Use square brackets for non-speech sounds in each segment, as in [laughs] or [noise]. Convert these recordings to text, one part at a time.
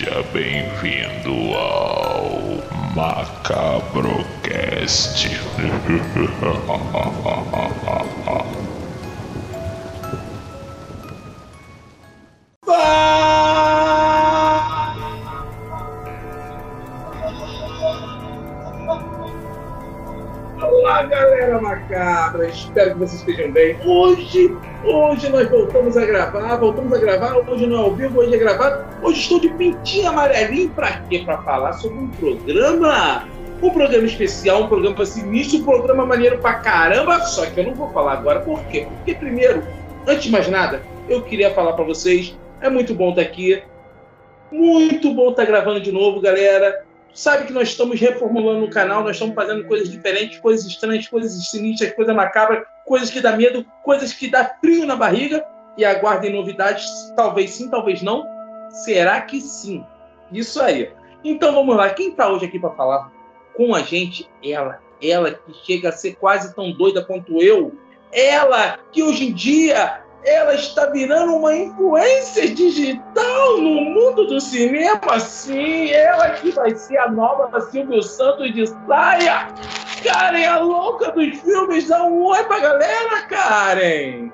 Seja bem-vindo ao Macabrocast. Olá, galera macabra! Espero que vocês estejam bem. Hoje, hoje nós voltamos a gravar, voltamos a gravar. Hoje não é ao vivo, hoje é gravado. Hoje estou de pintinho amarelinho pra quê? Pra falar sobre um programa. Um programa especial, um programa sinistro, um programa maneiro pra caramba. Só que eu não vou falar agora. Por quê? Porque primeiro, antes de mais nada, eu queria falar pra vocês. É muito bom estar aqui. Muito bom estar gravando de novo, galera sabe que nós estamos reformulando o canal, nós estamos fazendo coisas diferentes, coisas estranhas, coisas sinistras, coisas macabras, coisas que dá medo, coisas que dá frio na barriga. E aguardem novidades, talvez sim, talvez não. Será que sim? Isso aí. Então vamos lá, quem está hoje aqui para falar com a gente? Ela, ela que chega a ser quase tão doida quanto eu. Ela que hoje em dia ela está virando uma influência digital no mundo do cinema, sim. Ela que vai ser a nova Silvio Santos de saia. Karen, a louca dos filmes, dá um oi pra galera, Karen!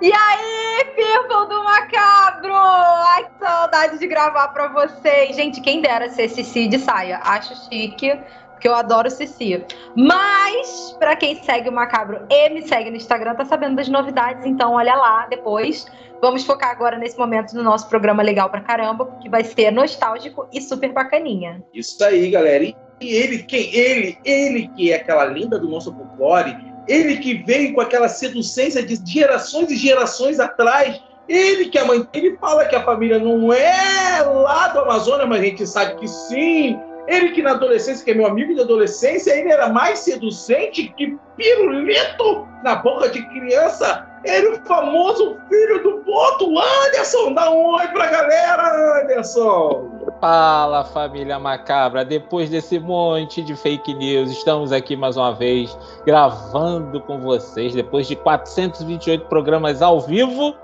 E aí, people do Macabro! Ai, que saudade de gravar pra vocês. Gente, quem dera ser Cici de saia. Acho chique porque eu adoro Cici. Mas, para quem segue o Macabro e me segue no Instagram, tá sabendo das novidades, então olha lá depois. Vamos focar agora nesse momento no nosso programa legal pra caramba, que vai ser nostálgico e super bacaninha. Isso aí, galera. E ele, quem? Ele, ele que é aquela linda do nosso folclore, ele que veio com aquela seducência de gerações e gerações atrás. Ele que a mãe ele fala que a família não é lá do Amazonas, mas a gente sabe que sim. Ele que na adolescência, que é meu amigo de adolescência, ele era mais seducente que pirulito na boca de criança. Ele, o famoso filho do Boto, Anderson. Dá um oi pra galera, Anderson. Fala, família macabra. Depois desse monte de fake news, estamos aqui mais uma vez gravando com vocês. Depois de 428 programas ao vivo,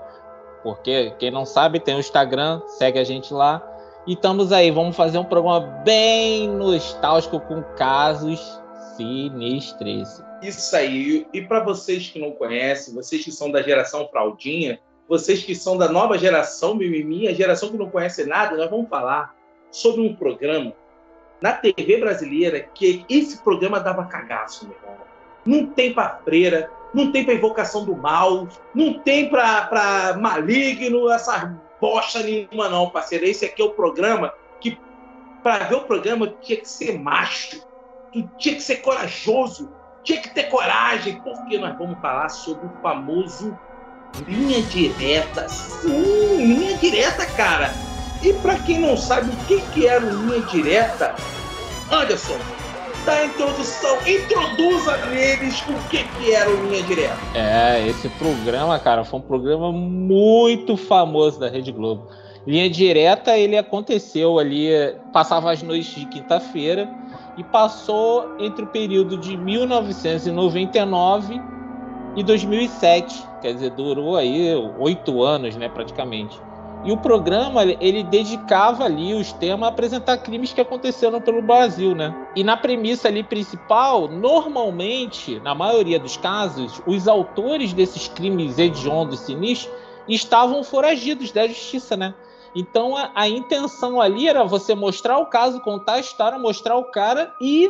porque quem não sabe tem o Instagram, segue a gente lá. E estamos aí, vamos fazer um programa bem nostálgico com casos sinistros. Isso aí. E para vocês que não conhecem, vocês que são da geração fraldinha, vocês que são da nova geração mimimi, a geração que não conhece nada, nós vamos falar sobre um programa na TV brasileira que esse programa dava cagaço, meu irmão. Não tem para freira, não tem para invocação do mal, não tem para maligno, essas bosta nenhuma, não, parceiro. Esse aqui é o programa que, para ver o programa, tinha que ser macho, tinha que ser corajoso, tinha que ter coragem, porque nós vamos falar sobre o famoso linha direta. Sim, linha direta, cara. E para quem não sabe o que, que era linha direta, Anderson, da introdução, introduza neles o que, que era o Linha Direta. É, esse programa, cara, foi um programa muito famoso da Rede Globo. Linha Direta, ele aconteceu ali, passava as noites de quinta-feira e passou entre o período de 1999 e 2007, quer dizer, durou aí oito anos, né, praticamente. E o programa, ele dedicava ali os temas a apresentar crimes que aconteceram pelo Brasil, né? E na premissa ali principal, normalmente, na maioria dos casos, os autores desses crimes hediondos e sinistros estavam foragidos da justiça, né? Então a, a, intenção ali era você mostrar o caso, contar a história, mostrar o cara e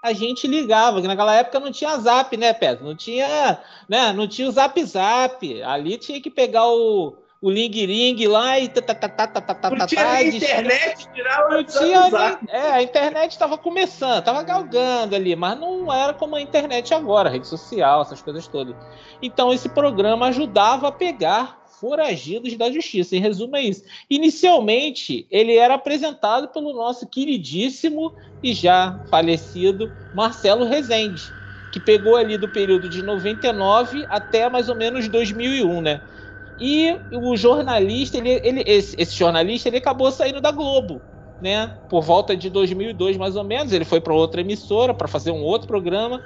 a gente ligava, que naquela época não tinha zap, né, Pedro? Não tinha, né? Não tinha o zap zap. Ali tinha que pegar o o Ling Ling lá e tá, tá, tá, tá, tá, tá, não tinha internet, tirava não tinha nem, É, a internet estava começando, estava galgando ali, mas não era como a internet agora, rede social, essas coisas todas. Então esse programa ajudava a pegar foragidos da justiça. Em resumo, é isso. Inicialmente, ele era apresentado pelo nosso queridíssimo e já falecido Marcelo Rezende, que pegou ali do período de 99 até mais ou menos 2001, né? E o jornalista, ele, ele esse, esse, jornalista, ele acabou saindo da Globo, né? Por volta de 2002, mais ou menos, ele foi para outra emissora para fazer um outro programa.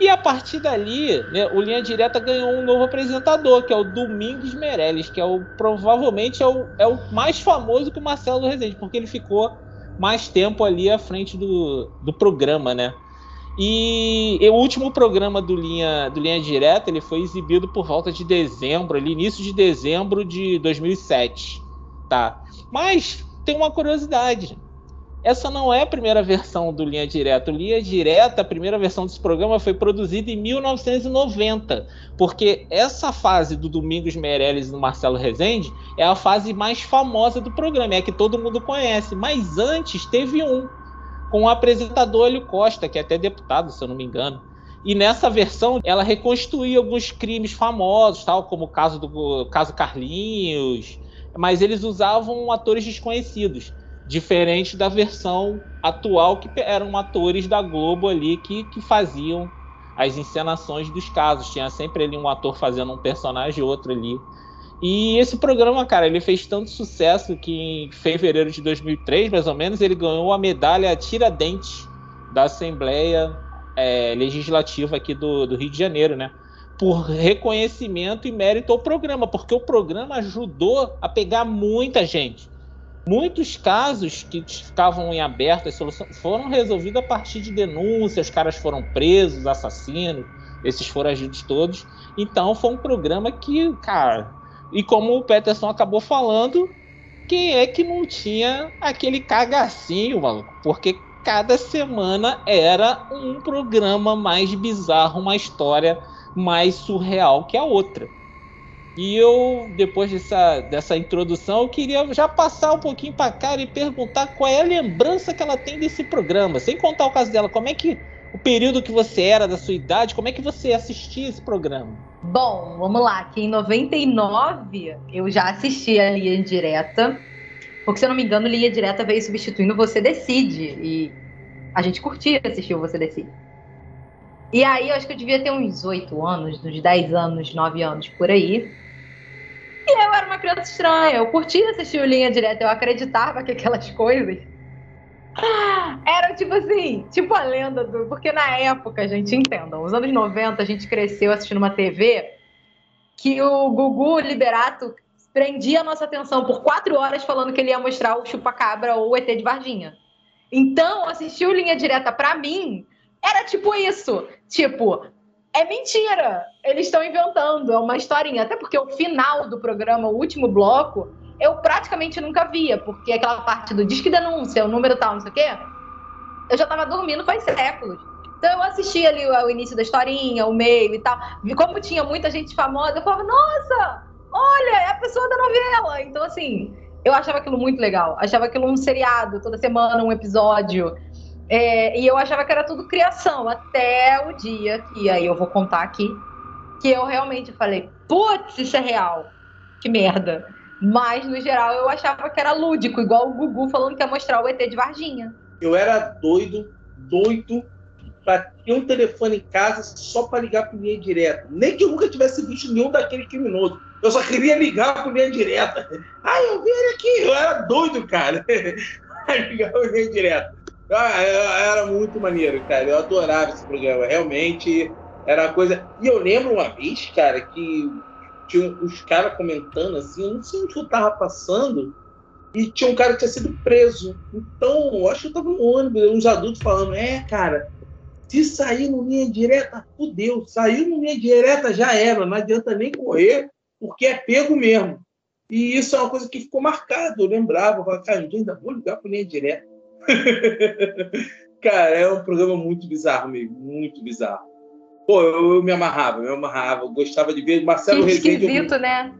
E a partir dali, né, o Linha Direta ganhou um novo apresentador, que é o Domingos Meirelles, que é o provavelmente é o, é o mais famoso que o Marcelo Rezende, porque ele ficou mais tempo ali à frente do, do programa, né? E, e, o último programa do Linha, do Linha Direta ele foi exibido por volta de dezembro, ali, início de dezembro de 2007, tá? Mas tem uma curiosidade essa não é a primeira versão do Linha Direta. O Linha Direta, a primeira versão desse programa foi produzida em 1990, porque essa fase do Domingos Meirelles e do Marcelo Rezende é a fase mais famosa do programa, é a que todo mundo conhece. Mas antes teve um, com o apresentador Hélio Costa, que é até deputado, se eu não me engano. E nessa versão ela reconstruía alguns crimes famosos, tal como o caso do caso Carlinhos, mas eles usavam atores desconhecidos. Diferente da versão atual, que eram atores da Globo ali que, que faziam as encenações dos casos. Tinha sempre ali um ator fazendo um personagem e outro ali. E esse programa, cara, ele fez tanto sucesso que em fevereiro de 2003, mais ou menos, ele ganhou a medalha Tiradentes da Assembleia é, Legislativa aqui do, do Rio de Janeiro, né? Por reconhecimento e mérito ao programa, porque o programa ajudou a pegar muita gente. Muitos casos que ficavam em aberto, as soluções foram resolvidos a partir de denúncias, os caras foram presos, assassinos, esses foragidos todos. Então foi um programa que, cara, e como o Peterson acabou falando, quem é que não tinha aquele cagacinho, maluco? Porque cada semana era um programa mais bizarro, uma história mais surreal que a outra. E eu, depois dessa, dessa introdução, eu queria já passar um pouquinho para cá e perguntar qual é a lembrança que ela tem desse programa, sem contar o caso dela. Como é que o período que você era, da sua idade, como é que você assistia esse programa? Bom, vamos lá, que em 99 eu já assistia a Linha Direta, porque se eu não me engano, Linha Direta veio substituindo Você Decide, e a gente curtia assistir o Você Decide. E aí eu acho que eu devia ter uns 8 anos, uns 10 anos, 9 anos por aí. E eu era uma criança estranha, eu curtia assistir o Linha Direta, eu acreditava que aquelas coisas eram tipo assim, tipo a lenda do. Porque na época, gente entenda, nos anos 90 a gente cresceu assistindo uma TV que o Gugu Liberato prendia a nossa atenção por quatro horas falando que ele ia mostrar o Chupacabra ou o ET de Varginha. Então, assistir o Linha Direta para mim era tipo isso. Tipo, é mentira. Eles estão inventando, é uma historinha. Até porque o final do programa, o último bloco, eu praticamente nunca via, porque aquela parte do disque denúncia, o número tal, não sei o quê, eu já tava dormindo faz séculos. Então eu assistia ali o, o início da historinha, o meio e tal. E como tinha muita gente famosa, eu falava, nossa, olha, é a pessoa da novela. Então, assim, eu achava aquilo muito legal. Achava aquilo um seriado, toda semana um episódio. É, e eu achava que era tudo criação, até o dia que, aí eu vou contar aqui, que eu realmente falei, putz, isso é real, que merda. Mas, no geral, eu achava que era lúdico, igual o Gugu falando que ia mostrar o ET de Varginha. Eu era doido, doido, para ter um telefone em casa só para ligar para linha direta. Nem que eu nunca tivesse visto nenhum daquele criminoso. Eu só queria ligar para linha direta. Ai, eu vi ele aqui. Eu era doido, cara. [laughs] ligar para linha direta. Ah, era muito maneiro, cara. Eu adorava esse programa. Realmente era uma coisa. E eu lembro uma vez, cara, que tinha os caras comentando assim, eu não sei onde eu tava passando, e tinha um cara que tinha sido preso. Então, eu acho que eu tava no ônibus, uns adultos falando, é, cara, se sair no linha direta, fudeu. Saiu no linha direta, já era, não adianta nem correr, porque é pego mesmo. E isso é uma coisa que ficou marcado, eu lembrava, eu falava, cara, eu ainda vou ligar para linha direta. [laughs] Cara, é um programa muito bizarro mesmo, muito bizarro. Pô, eu, eu me amarrava, eu me amarrava, eu gostava de ver Marcelo que Rezende. esquisito, eu... né?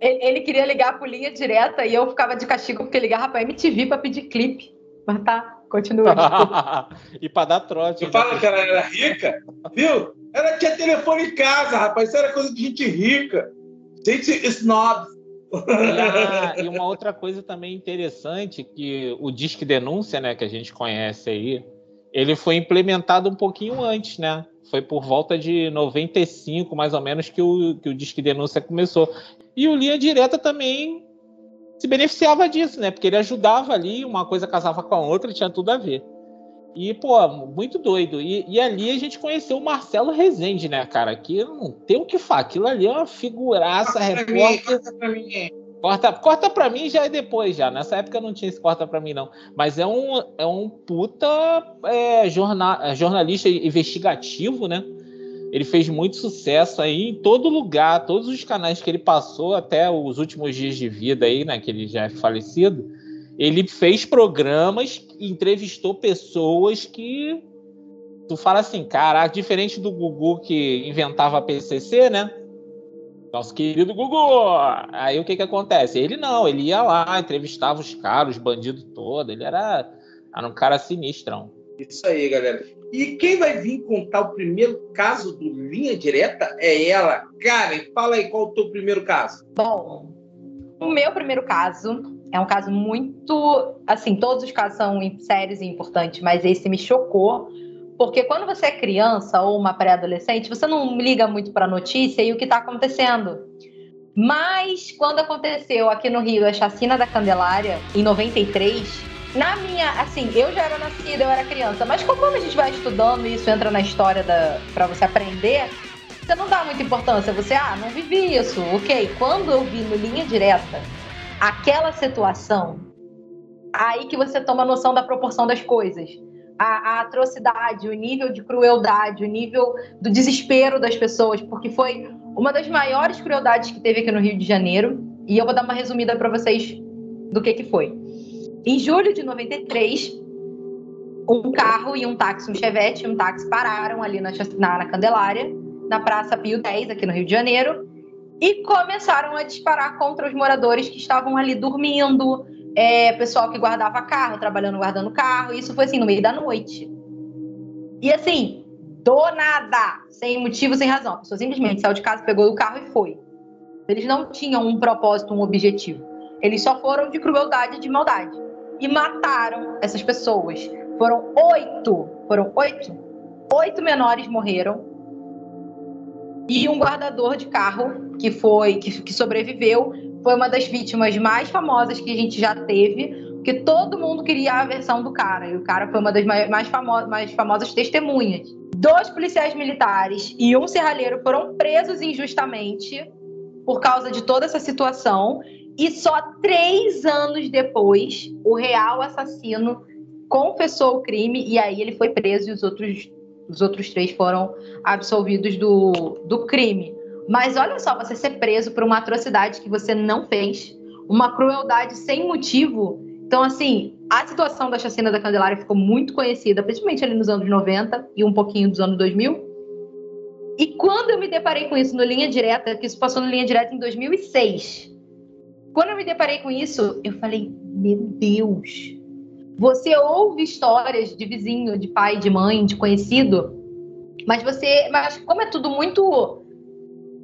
Ele queria ligar por linha direta e eu ficava de castigo porque ligava pra MTV pra pedir clipe. Mas tá, continua. [laughs] e pra dar trote. Você fala que ela era rica? Viu? Ela tinha telefone em casa, rapaz. Isso era coisa de gente rica. Gente snob. E, [laughs] e, uma outra coisa também interessante que o Disque Denúncia, né, que a gente conhece aí, ele foi implementado um pouquinho antes, né? Foi por volta de 95, mais ou menos, que o, que o Disque Denúncia começou. E o Linha Direta também se beneficiava disso, né? Porque ele ajudava ali, uma coisa casava com a outra, tinha tudo a ver. E, pô, muito doido. E, e, ali a gente conheceu o Marcelo Rezende, né, cara? Que não tem o que falar. Aquilo ali é uma figuraça, repórter. Corta. Corta, pra mim já é depois, já. Nessa época não tinha esse corta pra mim, não. Mas é um, é um puta é, jornal, é, jornalista investigativo, né? Ele fez muito sucesso aí em todo lugar, todos os canais que ele passou até os últimos dias de vida aí, né? Que ele já é falecido ele fez programas, entrevistou pessoas que tu fala assim, caraca, diferente do Gugu que inventava PCC, né? Nosso querido Gugu. Aí o que que acontece? Ele não, ele ia lá, entrevistava os caras, os bandidos todos, ele era, era um cara sinistrão. Isso aí, galera. E quem vai vir contar o primeiro caso do Linha Direta é ela. Karen, fala aí qual é o teu primeiro caso. Bom, o meu primeiro caso é um caso muito. Assim, todos os casos são sérios e importantes, mas esse me chocou. Porque quando você é criança ou uma pré-adolescente, você não liga muito para a notícia e o que está acontecendo. Mas quando aconteceu aqui no Rio a chacina da Candelária, em 93, na minha. Assim, eu já era nascida, eu era criança, mas conforme a gente vai estudando, isso entra na história da para você aprender, você não dá muita importância. Você, ah, não vivi isso, ok. Quando eu vi no Linha Direta aquela situação, aí que você toma noção da proporção das coisas. A, a, atrocidade, o nível de crueldade, o nível do desespero das pessoas, porque foi uma das maiores crueldades que teve aqui no Rio de Janeiro. E eu vou dar uma resumida para vocês do que, que foi. Em julho de 93, um carro e um táxi, um Chevette e um táxi pararam ali na, na, Candelária, na Praça Pio 10, aqui no Rio de Janeiro, e começaram a disparar contra os moradores que estavam ali dormindo, é, pessoal que guardava carro, trabalhando guardando carro. Isso foi assim no meio da noite. E assim, do nada, sem motivo, sem razão. A pessoa simplesmente saiu de casa, pegou o carro e foi. Eles não tinham um propósito, um objetivo. Eles só foram de crueldade e de maldade. E mataram essas pessoas. Foram oito. Foram oito? Oito menores morreram e um guardador de carro que foi que, que sobreviveu foi uma das vítimas mais famosas que a gente já teve, porque todo mundo queria a versão do cara, e o cara foi uma das mais, famo mais famosas testemunhas. Dois policiais militares e um serralheiro foram presos injustamente por causa de toda essa situação, e só três anos depois, o real assassino confessou o crime, e aí ele foi preso e os outros os outros três foram absolvidos do, do crime. Mas olha só, você ser preso por uma atrocidade que você não fez, uma crueldade sem motivo. Então, assim, a situação da chacina da Candelária ficou muito conhecida, principalmente ali nos anos 90 e um pouquinho dos anos 2000. E quando eu me deparei com isso no Linha Direta, que isso passou no Linha Direta em 2006, quando eu me deparei com isso, eu falei: meu Deus, você ouve histórias de vizinho, de pai, de mãe, de conhecido, mas você, mas como é tudo muito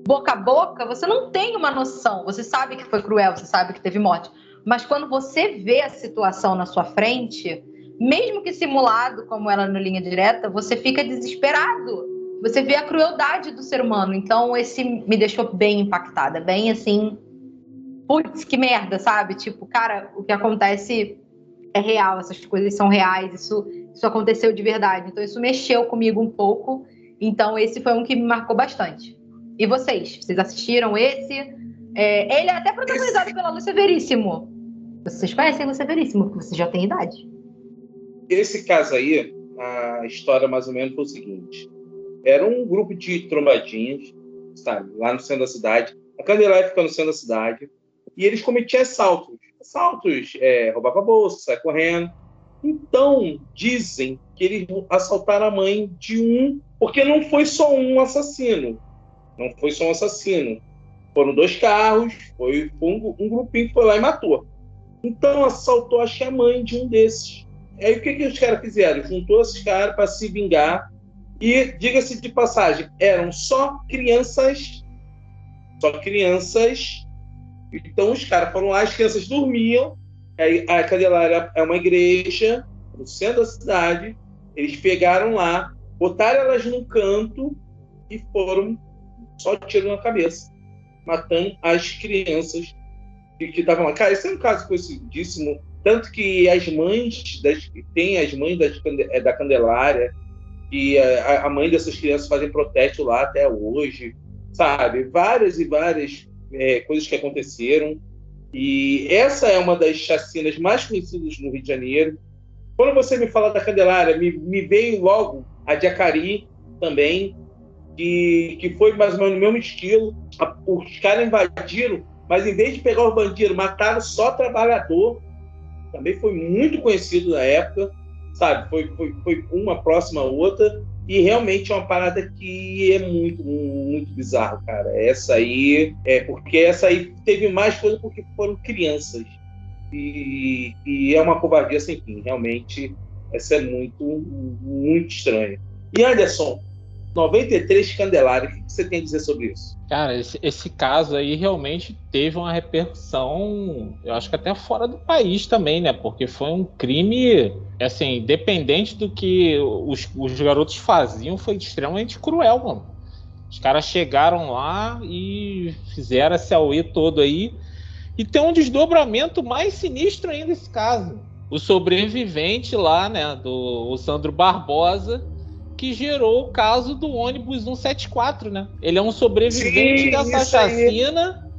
boca a boca, você não tem uma noção. Você sabe que foi cruel, você sabe que teve morte, mas quando você vê a situação na sua frente, mesmo que simulado como ela no linha direta, você fica desesperado. Você vê a crueldade do ser humano. Então esse me deixou bem impactada, bem assim, putz, que merda, sabe? Tipo, cara, o que acontece é real, essas coisas são reais, isso, isso aconteceu de verdade. Então, isso mexeu comigo um pouco. Então, esse foi um que me marcou bastante. E vocês? Vocês assistiram esse? É, ele é até protagonizado esse... pela Lúcia Veríssimo. Vocês conhecem Lúcia Veríssimo, porque você já tem idade. Esse caso aí, a história mais ou menos foi o seguinte: era um grupo de trombadinhos, sabe, lá no centro da cidade. A Candelária fica no centro da cidade. E eles cometiam assaltos assaltos, é, roubava bolsa, sai correndo. Então, dizem que eles assaltaram a mãe de um, porque não foi só um assassino. Não foi só um assassino. Foram dois carros, foi, um, um grupinho que foi lá e matou. Então, assaltou, acho a mãe de um desses. Aí, o que, que os caras fizeram? Juntou esses caras para se vingar. E, diga-se de passagem, eram só crianças, só crianças então os caras foram lá, as crianças dormiam, aí a Candelária é uma igreja no centro da cidade, eles pegaram lá, botaram elas num canto e foram só tiro na cabeça, matando as crianças que estavam lá. Cara, esse é um caso conhecidíssimo tanto que as mães, das, tem as mães das, é, da Candelária, e a, a, mãe dessas crianças fazem protesto lá até hoje, sabe? Várias e várias é, coisas que aconteceram. E essa é uma das chacinas mais conhecidas no Rio de Janeiro. Quando você me fala da Candelária, me, me veio logo a de Acari também, que, que foi mais ou menos no mesmo estilo. Os caras invadiram, mas em vez de pegar os bandidos, mataram só trabalhador. Também foi muito conhecido na época, sabe? Foi, foi, foi uma próxima a outra. E realmente é uma parada que é muito, muito bizarro, cara. Essa aí, é porque essa aí teve mais coisa porque foram crianças. E, e é uma covardia sem fim. Realmente, essa é muito, muito estranha. E Anderson, 93 Candelário, o que você tem a dizer sobre isso? Cara, esse, esse, caso aí realmente teve uma repercussão, eu acho que até fora do país também, né? Porque foi um crime, assim, independente do que os, os garotos faziam, foi extremamente cruel, mano. Os caras chegaram lá e fizeram esse auê todo aí. E tem um desdobramento mais sinistro ainda nesse caso. O sobrevivente lá, né, do Sandro Barbosa, que gerou o caso do ônibus 174, né? Ele é um sobrevivente Sim, dessa chacina,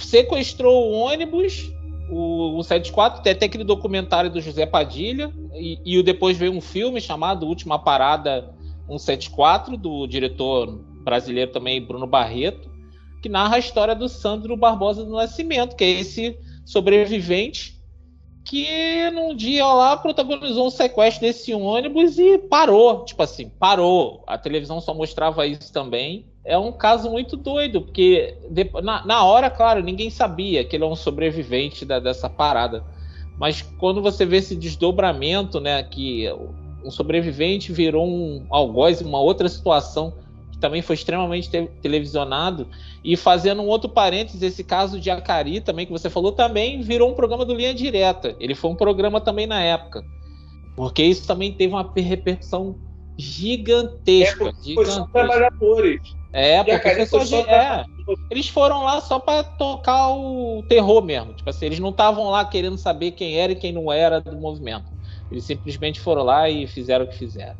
sequestrou o ônibus, o 174, tem até aquele documentário do José Padilha, e, e depois veio um filme chamado Última Parada 174, do diretor brasileiro também, Bruno Barreto, que narra a história do Sandro Barbosa do Nascimento, que é esse sobrevivente que num dia lá protagonizou um sequestro desse ônibus e parou, tipo assim, parou. A televisão só mostrava isso também. É um caso muito doido, porque na, na hora, claro, ninguém sabia que ele é um sobrevivente da, dessa parada. Mas quando você vê esse desdobramento, né, que um sobrevivente virou um algoz, uma outra situação também foi extremamente te televisionado, e fazendo um outro parênteses, esse caso de Acari também, que você falou, também virou um programa do Linha Direta. Ele foi um programa também na época. Porque isso também teve uma repercussão gigantesca. É, gigantesca. trabalhadores. É, porque foi só, é, eles foram lá só para tocar o terror mesmo. Tipo assim, eles não estavam lá querendo saber quem era e quem não era do movimento. Eles simplesmente foram lá e fizeram o que fizeram.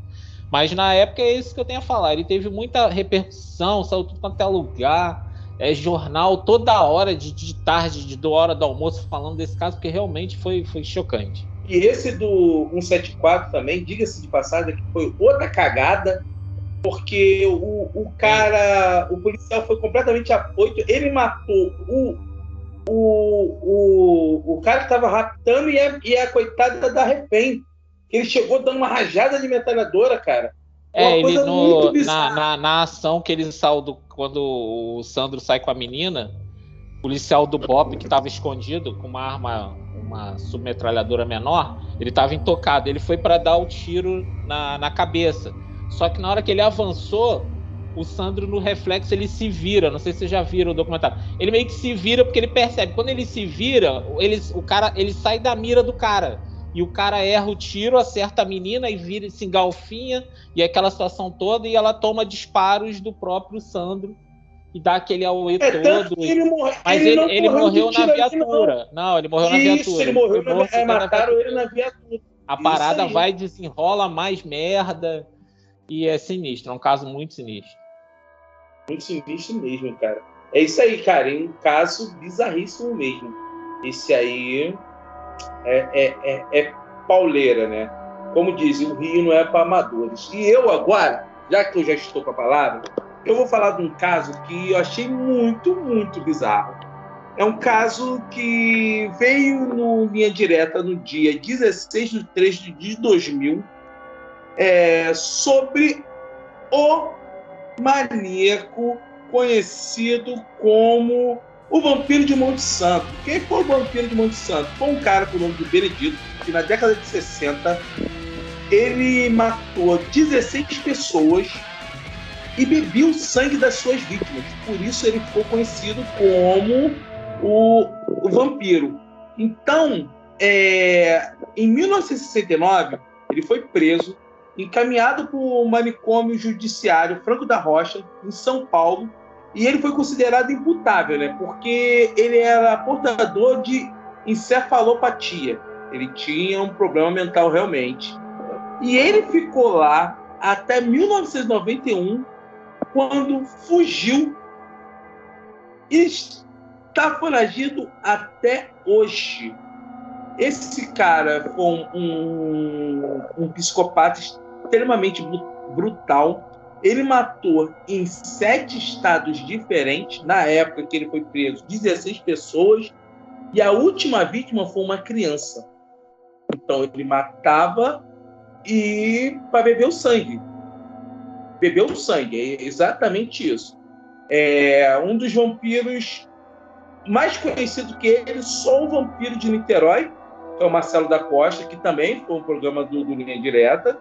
Mas na época é isso que eu tenho a falar. Ele teve muita repercussão, saiu tudo quanto é lugar é, jornal toda hora, de, de tarde, de, de hora do almoço, falando desse caso, porque realmente foi, foi chocante. E esse do 174 também, diga-se de passagem, que foi outra cagada, porque o, o cara, o policial foi completamente apoito, ele matou o, o, o, o cara que estava raptando e a, e a coitada da refém. Ele chegou dando uma rajada de metralhadora, cara. É, ele no, na, na, na, ação que ele saiu do, quando o Sandro sai com a menina, o policial do Bob que estava escondido com uma arma, uma submetralhadora menor, ele estava intocado. Ele foi para dar o tiro na, na cabeça. Só que na hora que ele avançou, o Sandro no reflexo ele se vira. Não sei se vocês já viram o documentário. Ele meio que se vira porque ele percebe. Quando ele se vira, ele, o cara ele sai da mira do cara e o cara erra o tiro, acerta a menina e vira se engalfinha, e aquela situação toda, e ela toma disparos do próprio Sandro e dá aquele auê é, todo. Ele morre, mas ele, ele, ele morreu na viatura. Não. não. ele morreu Isso, na viatura. Ele morreu ele na, é, mataram ele na viatura. A Isso parada aí. vai desenrola mais merda e é sinistro, é um caso muito sinistro. Muito sinistro mesmo, cara. É isso aí, cara, é um caso bizarríssimo mesmo. Esse aí é, é, é, é pauleira, né? Como dizem, o Rio não é para amadores. E eu agora, já que eu já estou com a palavra, eu vou falar de um caso que eu achei muito, muito bizarro. É um caso que veio no Linha Direta no dia 16 de 3 de 2000 é, sobre o maníaco conhecido como o Vampiro de Monte Santo. Quem foi o Vampiro de Monte Santo? Foi um cara o nome de Benedito, que na década de 60 ele matou 16 pessoas e bebia o sangue das suas vítimas. Por isso ele ficou conhecido como o, o vampiro. Então, é, em 1969, ele foi preso, encaminhado para o manicômio judiciário Franco da Rocha, em São Paulo, e ele foi considerado imputável, né? Porque ele era portador de encefalopatia. Ele tinha um problema mental realmente. E ele ficou lá até 1991, quando fugiu e está foragido até hoje. Esse cara foi um, um, um psicopata extremamente brutal. Ele matou em sete estados diferentes, na época que ele foi preso, 16 pessoas, e a última vítima foi uma criança. Então ele matava e para beber o sangue. Beber o sangue, é exatamente isso. É um dos vampiros mais conhecido que ele, só o vampiro de Niterói, que é o Marcelo da Costa, que também foi um programa do, do Linha Direta,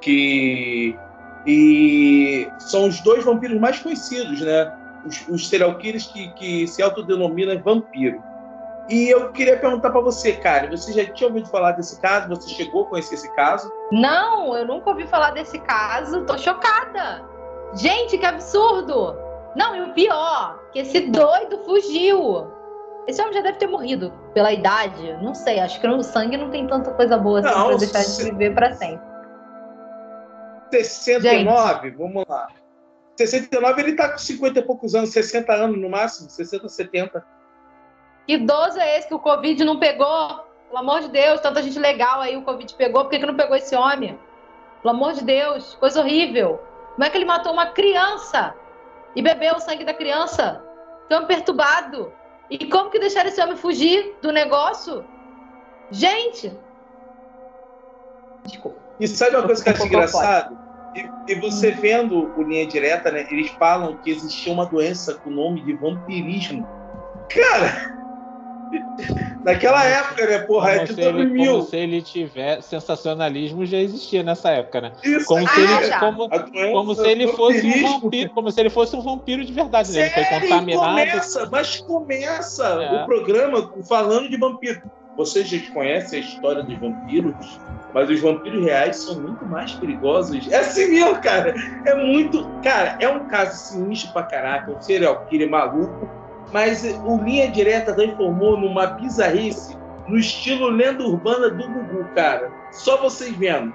que e são os dois vampiros mais conhecidos, né? Os, os serial killers que, que se autodenominam vampiro. E eu queria perguntar para você, cara, você já tinha ouvido falar desse caso? Você chegou a conhecer esse caso? Não, eu nunca ouvi falar desse caso. Tô chocada. Gente, que absurdo! Não, e o pior, que esse doido fugiu. Esse homem já deve ter morrido pela idade. Não sei, acho que no sangue não tem tanta coisa boa assim não, pra deixar se... de viver pra sempre. 69, Gente. vamos lá. 69 ele tá com 50 e poucos anos, 60 anos no máximo, 60, 70. Que idoso é esse que o Covid não pegou? Pelo amor de Deus, tanta gente legal aí o Covid pegou, por que, que não pegou esse homem? Pelo amor de Deus, coisa horrível. Como é que ele matou uma criança e bebeu o sangue da criança? Tão perturbado. E como que deixaram esse homem fugir do negócio? Gente! Desculpa. E sabe uma coisa que eu acho engraçado? E, e, você vendo o Linha Direta, né? Eles falam que existia uma doença com o nome de vampirismo. Cara, [laughs] Naquela época, né, porra? Como, é se ele, mil. como se ele tiver. Sensacionalismo já existia nessa época, né? Isso, como se ele, como, como se ele fosse um vampiro, como se ele fosse um vampiro de verdade, né? Ele foi contaminado. Começa, mas começa é. o programa falando de vampiro. Vocês já conhecem a história dos vampiros, mas os vampiros reais são muito mais perigosos. É assim mesmo, cara. É muito. Cara, é um caso sinistro pra caraca. Um serial killer maluco mas o Linha Direta transformou numa bizarrice no estilo lenda urbana do Gugu, cara. Só vocês vendo.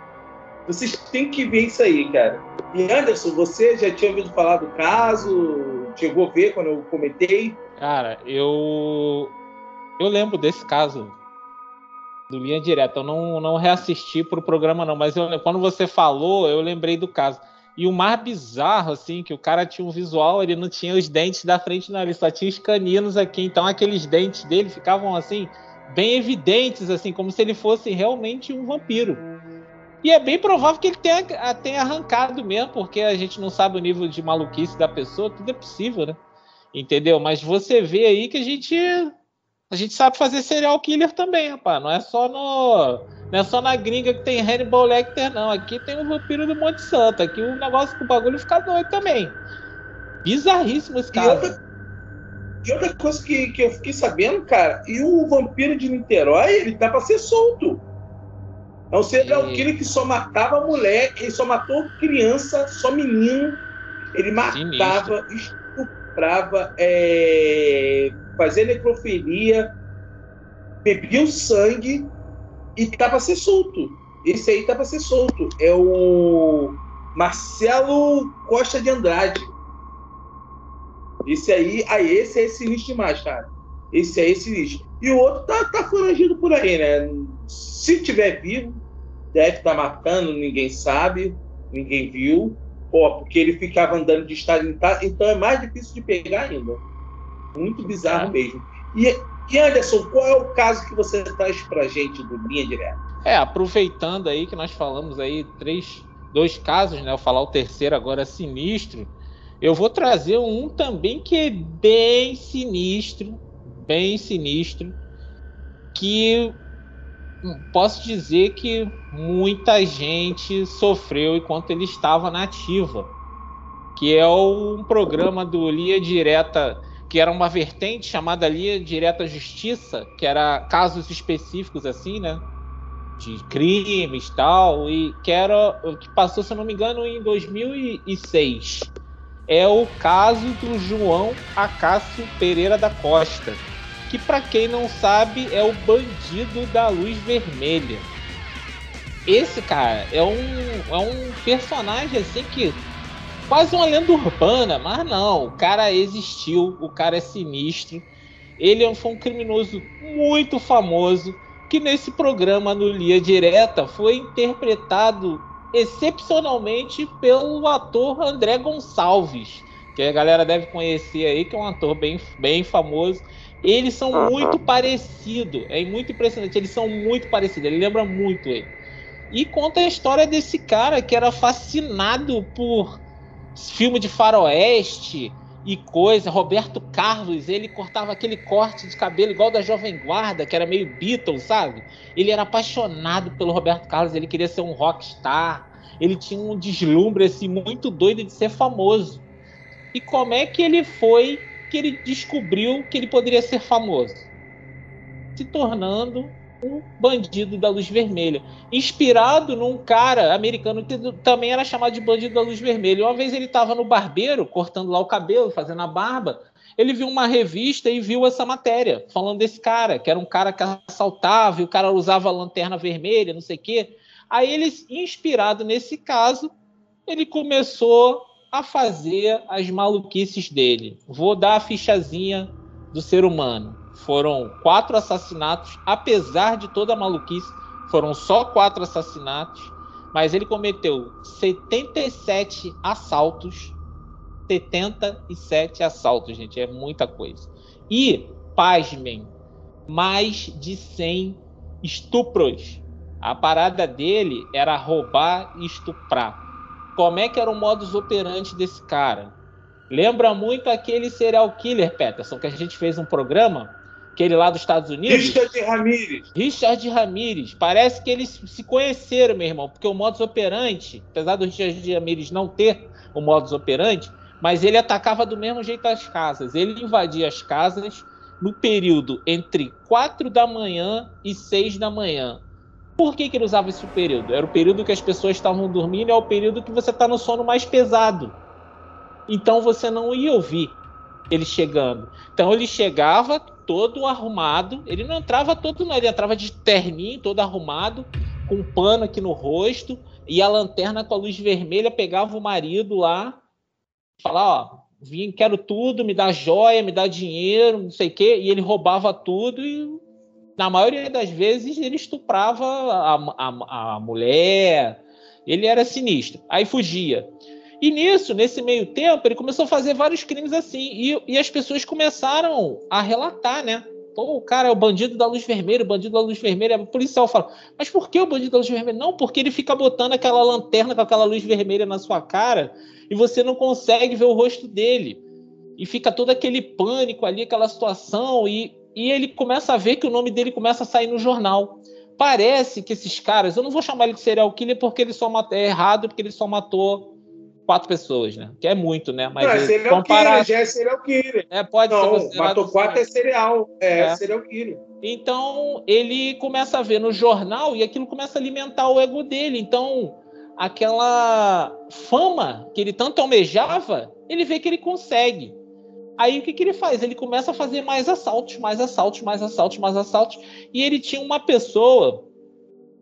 Vocês têm que ver isso aí, cara. E Anderson, você já tinha ouvido falar do caso? Chegou a ver quando eu comentei? Cara, eu eu lembro desse caso do Linha Direta. Eu não, não reassisti pro programa não, mas eu, quando você falou, eu lembrei do caso. E o mais bizarro, assim, que o cara tinha um visual, ele não tinha os dentes da frente, não, ele só tinha os caninos aqui. Então aqueles dentes dele ficavam assim, bem evidentes, assim, como se ele fosse realmente um vampiro. E é bem provável que ele tenha, tenha arrancado mesmo, porque a gente não sabe o nível de maluquice da pessoa, tudo é possível, né? Entendeu? Mas você vê aí que a gente a gente sabe fazer serial killer também, rapaz. Não é só no não é só na gringa que tem Hannibal Lecter, não. Aqui tem o vampiro do Monte Santo. Aqui o negócio com o bagulho fica doido também. Bizarríssimo esse cara. E outra, e outra coisa que, que eu fiquei sabendo, cara, e o vampiro de Niterói, ele tá pra ser solto. É um serial e... killer que só matava mulher, ele só matou criança, só menino. Ele matava, Sinistro. estuprava, é... fazia necrofilia, bebia o sangue e tá para ser solto. Esse aí tá para ser solto. É o Marcelo Costa de Andrade. Esse aí, aí esse é sinistro demais, cara. Esse é sinistro. E o outro tá, tá foragido por aí, né? Se tiver vivo, deve estar tá matando, ninguém sabe, ninguém viu. Pô, porque ele ficava andando de estado em estado, então é mais difícil de pegar ainda. Muito bizarro é. mesmo. E e Anderson, qual é o caso que você traz pra gente do Linha Direta? É, aproveitando aí que nós falamos aí três, dois casos, né? Eu falar o terceiro agora sinistro. Eu vou trazer um também que é bem sinistro, bem sinistro, que posso dizer que muita gente sofreu enquanto ele estava na ativa, que é um programa do Linha Direta que era uma vertente chamada ali direta justiça, que era casos específicos assim, né? De crimes tal, e que era que passou, se não me engano, em 2006. É o caso do João Acácio Pereira da Costa, que para quem não sabe é o bandido da luz vermelha. Esse cara é um, é um personagem assim que quase uma lenda urbana, mas não, o cara existiu, o cara é sinistro. Ele foi um criminoso muito famoso que nesse programa no Lia Direta foi interpretado excepcionalmente pelo ator André Gonçalves, que a galera deve conhecer aí, que é um ator bem, bem famoso. Eles são muito parecidos, é muito impressionante, eles são muito parecidos, ele lembra muito ele. E conta a história desse cara que era fascinado por filme de faroeste e coisa. Roberto Carlos, ele cortava aquele corte de cabelo igual da Jovem Guarda, que era meio Beatles, sabe? Ele era apaixonado pelo Roberto Carlos, ele queria ser um rockstar. Ele tinha um deslumbre assim muito doido de ser famoso. E como é que ele foi que ele descobriu que ele poderia ser famoso? Se tornando um bandido da luz vermelha, inspirado num cara americano que também era chamado de bandido da luz vermelha. Uma vez ele estava no barbeiro, cortando lá o cabelo, fazendo a barba, ele viu uma revista e viu essa matéria, falando desse cara, que era um cara que assaltava e o cara usava lanterna vermelha, não sei o quê. Aí ele, inspirado nesse caso, ele começou a fazer as maluquices dele. Vou dar a fichazinha do ser humano foram quatro assassinatos, apesar de toda a maluquice, foram só quatro assassinatos, mas ele cometeu 77 assaltos. 77 assaltos, gente, é muita coisa. E, pasmem, mais de 100 estupros. A parada dele era roubar e estuprar. Como é que era o modus operandi desse cara? Lembra muito aquele serial killer, Peterson, que a gente fez um programa aquele lá dos Estados Unidos. Richard Ramirez. Richard Ramirez. Parece que eles se conheceram, meu irmão, porque o modus operandi, apesar do Richard Ramirez não ter o modus operandi, mas ele atacava do mesmo jeito as casas. Ele invadia as casas no período entre 4 da manhã e 6 da manhã. Por que, que ele usava esse período? Era o período que as pessoas estavam dormindo, é o período que você está no sono mais pesado. Então você não ia ouvir ele chegando. Então ele chegava, todo arrumado. Ele não entrava todo, não. Ele entrava de terninho, todo arrumado, com um pano aqui no rosto, e a lanterna com a luz vermelha pegava o marido lá, falava, ó, vim, quero tudo, me dá joia, me dá dinheiro, não sei o quê, e ele roubava tudo e na maioria das vezes ele estuprava a, a, a mulher, ele era sinistro. Aí fugia. E nisso, nesse meio tempo, ele começou a fazer vários crimes assim. E, e as pessoas começaram a relatar, né? Pô, o cara é o bandido da luz vermelha, o bandido da luz vermelha. O policial fala, mas por que o bandido da luz vermelha? Não, porque ele fica botando aquela lanterna com aquela luz vermelha na sua cara e você não consegue ver o rosto dele. E fica todo aquele pânico ali, aquela situação. E, e ele começa a ver que o nome dele começa a sair no jornal. Parece que esses caras, eu não vou chamar ele de serial killer porque ele só matou, é errado, porque ele só matou quatro pessoas, né? Que é muito, né? Mas não, é serial comparar... killer, já é serial killer. É, pode não, ser matou quatro é serial, é, é serial killer. Então, ele começa a ver no jornal e aquilo começa a alimentar o ego dele. Então, aquela fama que ele tanto almejava, ele vê que ele consegue. Aí o que, que ele faz? Ele começa a fazer mais assaltos, mais assaltos, mais assaltos, mais assaltos. E ele tinha uma pessoa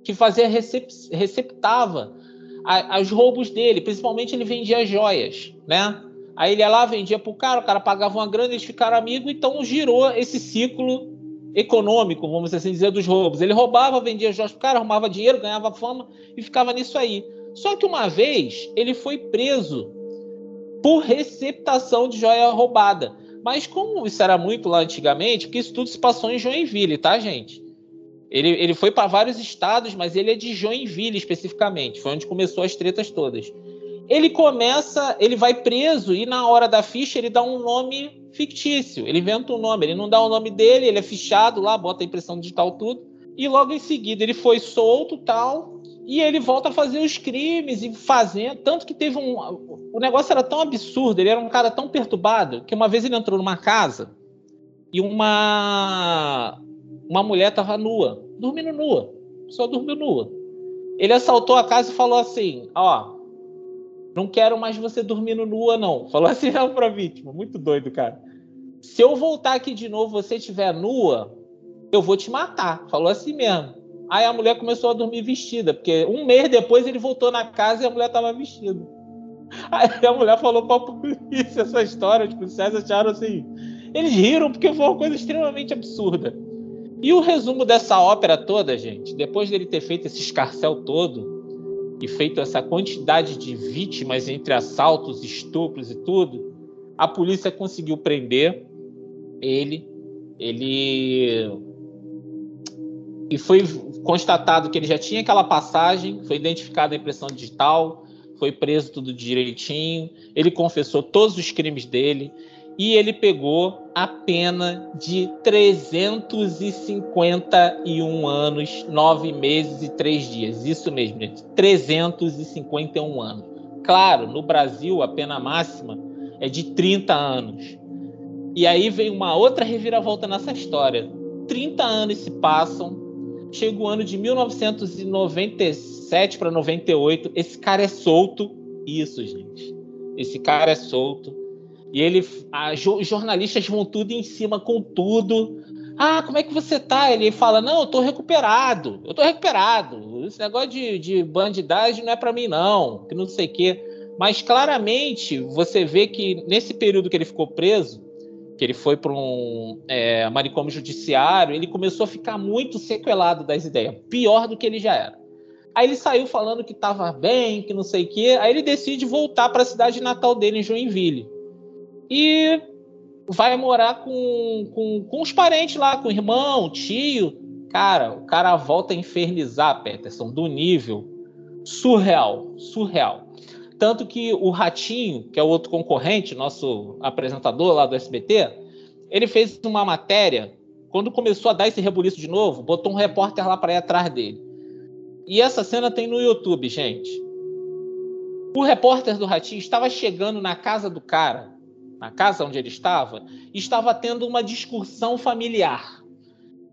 que fazia recep receptava a, aos roubos dele, principalmente ele vendia joias, né? Aí ele ia lá, vendia pro cara, o cara pagava uma grana, eles ficaram amigos, então girou esse ciclo econômico, vamos assim dizer, dos roubos. Ele roubava, vendia joias pro cara, arrumava dinheiro, ganhava fama e ficava nisso aí. Só que uma vez ele foi preso por receptação de joia roubada. Mas como isso era muito lá antigamente, porque isso tudo se passou em Joinville, tá, gente? Ele, ele foi para vários estados, mas ele é de Joinville especificamente. Foi onde começou as tretas todas. Ele começa, ele vai preso e na hora da ficha ele dá um nome fictício. Ele inventa um nome, ele não dá o nome dele, ele é fichado lá, bota a impressão digital tudo. E logo em seguida ele foi solto tal. E ele volta a fazer os crimes e fazendo. Tanto que teve um. O negócio era tão absurdo, ele era um cara tão perturbado, que uma vez ele entrou numa casa e uma uma mulher estava nua, dormindo nua, só dormiu nua. Ele assaltou a casa e falou assim: Ó, não quero mais você dormindo nua, não. [laughs] Falou assim para a vítima, muito doido, cara. Se eu voltar aqui de novo, você estiver nua, eu vou te matar. Falou assim mesmo. Aí a mulher começou a dormir vestida, porque um mês depois ele voltou na casa e a mulher estava vestida. [laughs] Aí a mulher falou para a polícia essa história, os policiais acharam assim. Eles riram porque foi uma coisa extremamente absurda. E o resumo dessa ópera toda, gente, depois dele ter feito esse escarcel todo e feito essa quantidade de vítimas entre assaltos, estupros e tudo, a polícia conseguiu prender ele. Ele e foi constatado que ele já tinha aquela passagem, foi identificada a impressão digital, foi preso tudo direitinho, ele confessou todos os crimes dele, e ele pegou a pena de 351 anos, 9 meses e 3 dias. Isso mesmo, gente. 351 anos. Claro, no Brasil a pena máxima é de 30 anos. E aí vem uma outra reviravolta nessa história. 30 anos se passam, chega o ano de 1997 para 98, esse cara é solto. Isso, gente. Esse cara é solto e ele, a, os jornalistas vão tudo em cima com tudo. Ah, como é que você tá? Ele fala: Não, eu tô recuperado, eu tô recuperado. Esse negócio de, de bandidagem não é para mim, não, que não sei o quê. Mas claramente você vê que nesse período que ele ficou preso, que ele foi para um é, manicômio judiciário, ele começou a ficar muito sequelado das ideias, pior do que ele já era. Aí ele saiu falando que estava bem, que não sei o quê. Aí ele decide voltar para a cidade natal dele, em Joinville e vai morar com, com, com os parentes lá, com o irmão, tio. Cara, o cara volta a infernizar, Peterson, do nível surreal, surreal. Tanto que o Ratinho, que é o outro concorrente, nosso apresentador lá do SBT, ele fez uma matéria, quando começou a dar esse rebuliço de novo, botou um repórter lá para ir atrás dele. E essa cena tem no YouTube, gente. O repórter do Ratinho estava chegando na casa do cara, na casa onde ele estava, estava tendo uma discussão familiar.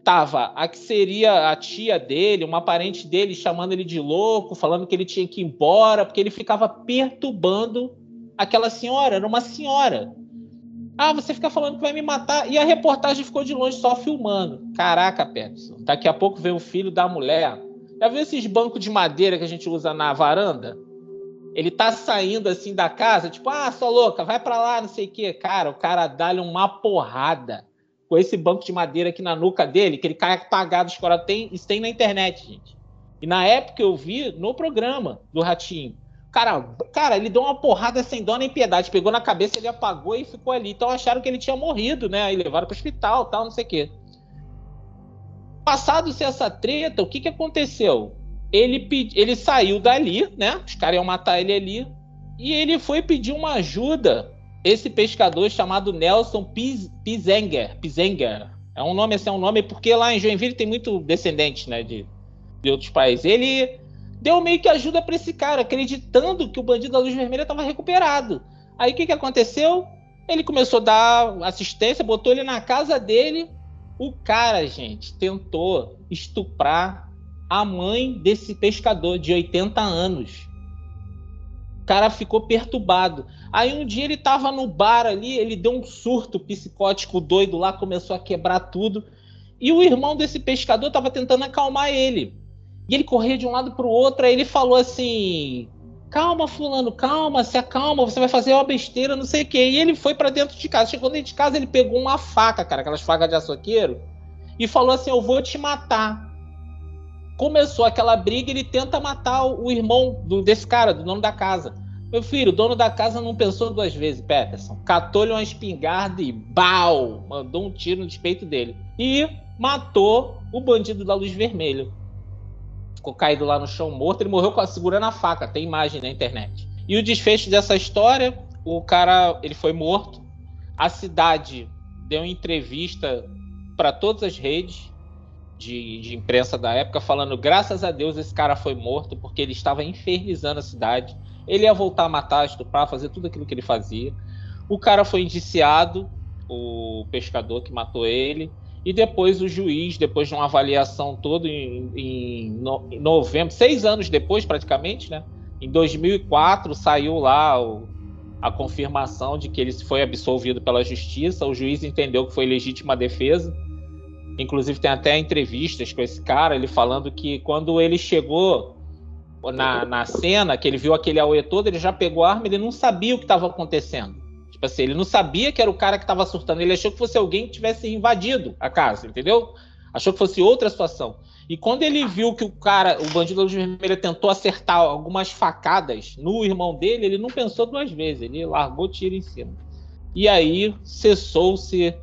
Tava a que seria a tia dele, uma parente dele, chamando ele de louco, falando que ele tinha que ir embora, porque ele ficava perturbando aquela senhora, era uma senhora. Ah, você fica falando que vai me matar. E a reportagem ficou de longe só filmando. Caraca, Peterson. Daqui a pouco vem o filho da mulher. Já viu esses bancos de madeira que a gente usa na varanda? Ele tá saindo assim da casa, tipo, ah, sua louca, vai para lá, não sei o quê. Cara, o cara dá-lhe uma porrada com esse banco de madeira aqui na nuca dele, que ele cai apagado, escorado. Tem, isso tem na internet, gente. E na época eu vi no programa do Ratinho. Cara, cara, ele deu uma porrada sem dó nem piedade. Pegou na cabeça, ele apagou e ficou ali. Então acharam que ele tinha morrido, né? Aí levaram para o hospital, tal, não sei o quê. Passado-se essa treta, o que, que aconteceu? Ele, pedi, ele saiu dali, né? Os caras iam matar ele ali. E ele foi pedir uma ajuda. Esse pescador chamado Nelson Pizenger. Pizenger. É um nome assim, é um nome porque lá em Joinville tem muito descendente, né? De, de outros países. Ele deu meio que ajuda para esse cara, acreditando que o bandido da luz vermelha estava recuperado. Aí o que, que aconteceu? Ele começou a dar assistência, botou ele na casa dele. O cara, gente, tentou estuprar a mãe desse pescador de 80 anos. O cara ficou perturbado. Aí um dia ele estava no bar ali, ele deu um surto psicótico doido lá, começou a quebrar tudo. E o irmão desse pescador estava tentando acalmar ele. E ele corria de um lado para o outro, aí ele falou assim: Calma, fulano, calma, se acalma, você vai fazer uma besteira, não sei o quê. E ele foi para dentro de casa. Chegou dentro de casa, ele pegou uma faca, cara, aquelas facas de açougueiro, e falou assim: Eu vou te matar começou aquela briga, ele tenta matar o irmão do, desse cara, do dono da casa. Meu filho, o dono da casa não pensou duas vezes, Peterson. Catou-lhe uma espingarda e bau! Mandou um tiro no despeito dele. E matou o bandido da luz vermelha. Ficou caído lá no chão morto. Ele morreu com a, segurando a faca. Tem imagem na internet. E o desfecho dessa história: o cara ele foi morto. A cidade deu entrevista para todas as redes de, de, imprensa da época falando: graças a Deus esse cara foi morto porque ele estava infernizando a cidade. Ele ia voltar a matar, estuprar, fazer tudo aquilo que ele fazia. O cara foi indiciado, o pescador que matou ele, e depois o juiz, depois de uma avaliação toda em, em, no, em novembro, seis anos depois praticamente, né? Em 2004 saiu lá o, a confirmação de que ele foi absolvido pela justiça. O juiz entendeu que foi legítima defesa. Inclusive, tem até entrevistas com esse cara, ele falando que quando ele chegou na, na cena, que ele viu aquele auê todo, ele já pegou a arma, ele não sabia o que estava acontecendo. Tipo assim, ele não sabia que era o cara que estava surtando, ele achou que fosse alguém que tivesse invadido a casa, entendeu? Achou que fosse outra situação. E quando ele viu que o cara, o bandido da luz vermelha, tentou acertar algumas facadas no irmão dele, ele não pensou duas vezes, ele largou tiro em cima. E aí cessou-se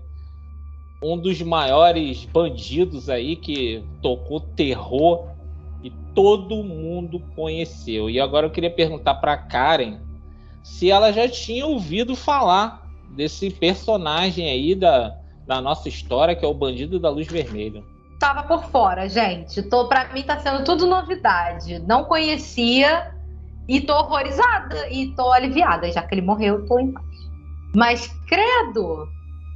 um dos maiores bandidos aí que tocou terror e todo mundo conheceu. E agora eu queria perguntar para Karen se ela já tinha ouvido falar desse personagem aí da, da nossa história, que é o bandido da luz vermelha. Tava por fora, gente. Tô, pra mim tá sendo tudo novidade. Não conhecia e tô horrorizada e tô aliviada. Já que ele morreu, tô em paz. Mas, credo!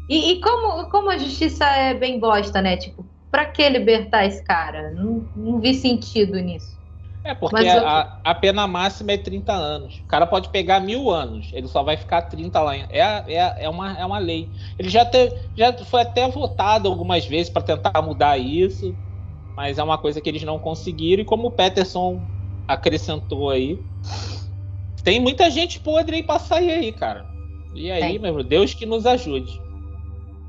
E, e, como, como a justiça é bem bosta, né? Tipo, pra que libertar esse cara? Não, não vi sentido nisso. É, porque eu... a, a, pena máxima é 30 anos. O cara pode pegar mil anos, ele só vai ficar 30 lá. É, é, é, uma, é uma lei. Ele já, te, já foi até votado algumas vezes para tentar mudar isso, mas é uma coisa que eles não conseguiram. E como o Peterson acrescentou aí, tem muita gente podre aí pra sair aí, cara. E aí, é. meu Deus que nos ajude.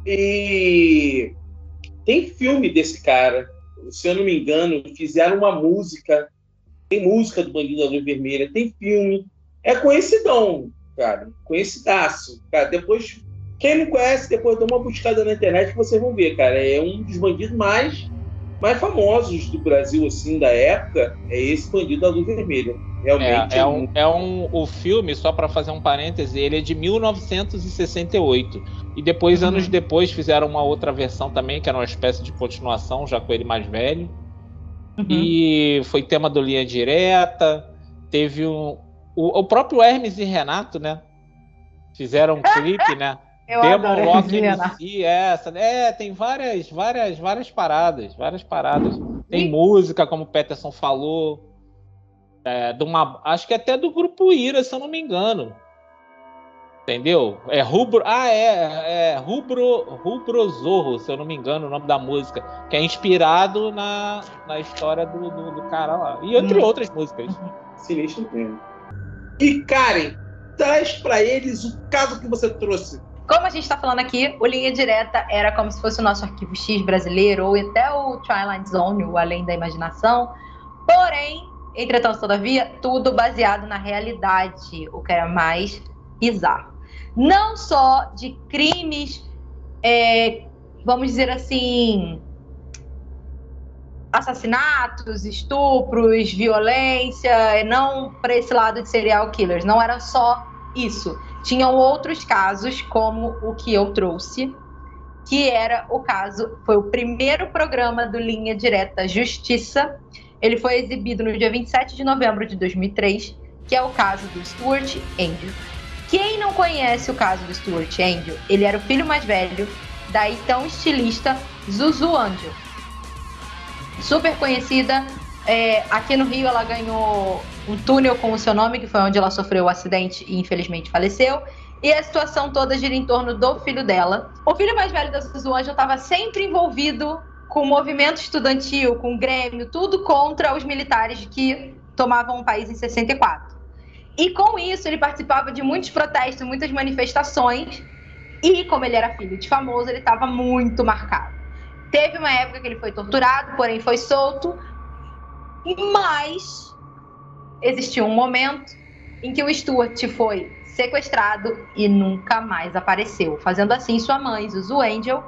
E tem filme desse cara, se eu não me engano, fizeram uma música tem música do Bandido da Luz Vermelha, tem filme. É conhecidão, cara. Conhecidaço. Cara, depois, quem não conhece, depois dá uma buscada na internet que vocês vão ver, cara. É um dos bandidos mais, mais famosos do Brasil, assim, da época. É esse Bandido da Luz Vermelha. Realmente. É, é, um, é um, o filme, só para fazer um parêntese, ele é de 1968. E depois, uhum. anos depois, fizeram uma outra versão também, que era uma espécie de continuação, já com ele mais velho. Uhum. E foi tema do Linha Direta. Teve um. O, o próprio Hermes e Renato, né? Fizeram um [laughs] clipe, né? Eu Demon Lock MC, essa. É, tem várias, várias, várias paradas, várias paradas. Tem e... música, como o Peterson falou. É, de uma, acho que até do grupo Ira, se eu não me engano. Entendeu? É Rubro. Ah, é, é Rubro, Rubro Zorro, se eu não me engano, o nome da música. Que é inspirado na, na história do, do, do cara lá. E entre hum. outras músicas. [laughs] Sinistro mesmo. E Karen, traz para eles o caso que você trouxe. Como a gente está falando aqui, o Linha Direta era como se fosse o nosso arquivo X brasileiro, ou até o Twilight Zone, o Além da Imaginação. Porém, entretanto, todavia, tudo baseado na realidade, o que era mais bizarro não só de crimes, é, vamos dizer assim, assassinatos, estupros, violência, não para esse lado de serial killers. Não era só isso. Tinham outros casos, como o que eu trouxe, que era o caso, foi o primeiro programa do Linha Direta Justiça. Ele foi exibido no dia 27 de novembro de 2003, que é o caso do Stuart Andrew. Quem não conhece o caso do Stuart Angel, ele era o filho mais velho da então estilista Zuzu Angel. Super conhecida. É, aqui no Rio ela ganhou um túnel com o seu nome, que foi onde ela sofreu o acidente e infelizmente faleceu. E a situação toda gira em torno do filho dela. O filho mais velho da Zuzu Angel estava sempre envolvido com o movimento estudantil, com o Grêmio, tudo contra os militares que tomavam o país em 64. E com isso, ele participava de muitos protestos, muitas manifestações. E como ele era filho de famoso, ele estava muito marcado. Teve uma época que ele foi torturado, porém foi solto. Mas existiu um momento em que o Stuart foi sequestrado e nunca mais apareceu, fazendo assim sua mãe, Zuzu Angel,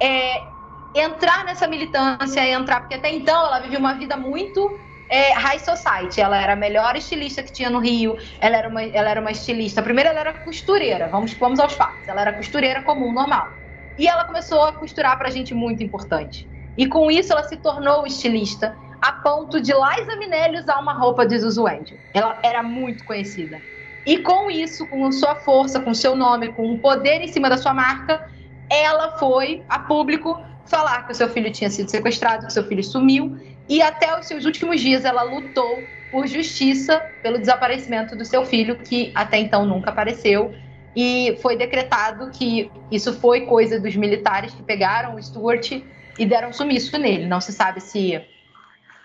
é, entrar nessa militância, entrar, porque até então ela vivia uma vida muito é, high society. Ela era a melhor estilista que tinha no Rio. Ela era uma, ela era uma estilista. Primeiro, ela era costureira. Vamos, vamos aos fatos. Ela era costureira comum, normal. E ela começou a costurar pra gente muito importante. E com isso, ela se tornou estilista a ponto de Liza Minelli usar uma roupa de Zuzu Angel. Ela era muito conhecida. E com isso, com sua força, com seu nome, com o poder em cima da sua marca, ela foi a público falar que o seu filho tinha sido sequestrado, que seu filho sumiu e até os seus últimos dias ela lutou por justiça pelo desaparecimento do seu filho, que até então nunca apareceu. E foi decretado que isso foi coisa dos militares que pegaram o Stuart e deram sumiço nele. Não se sabe se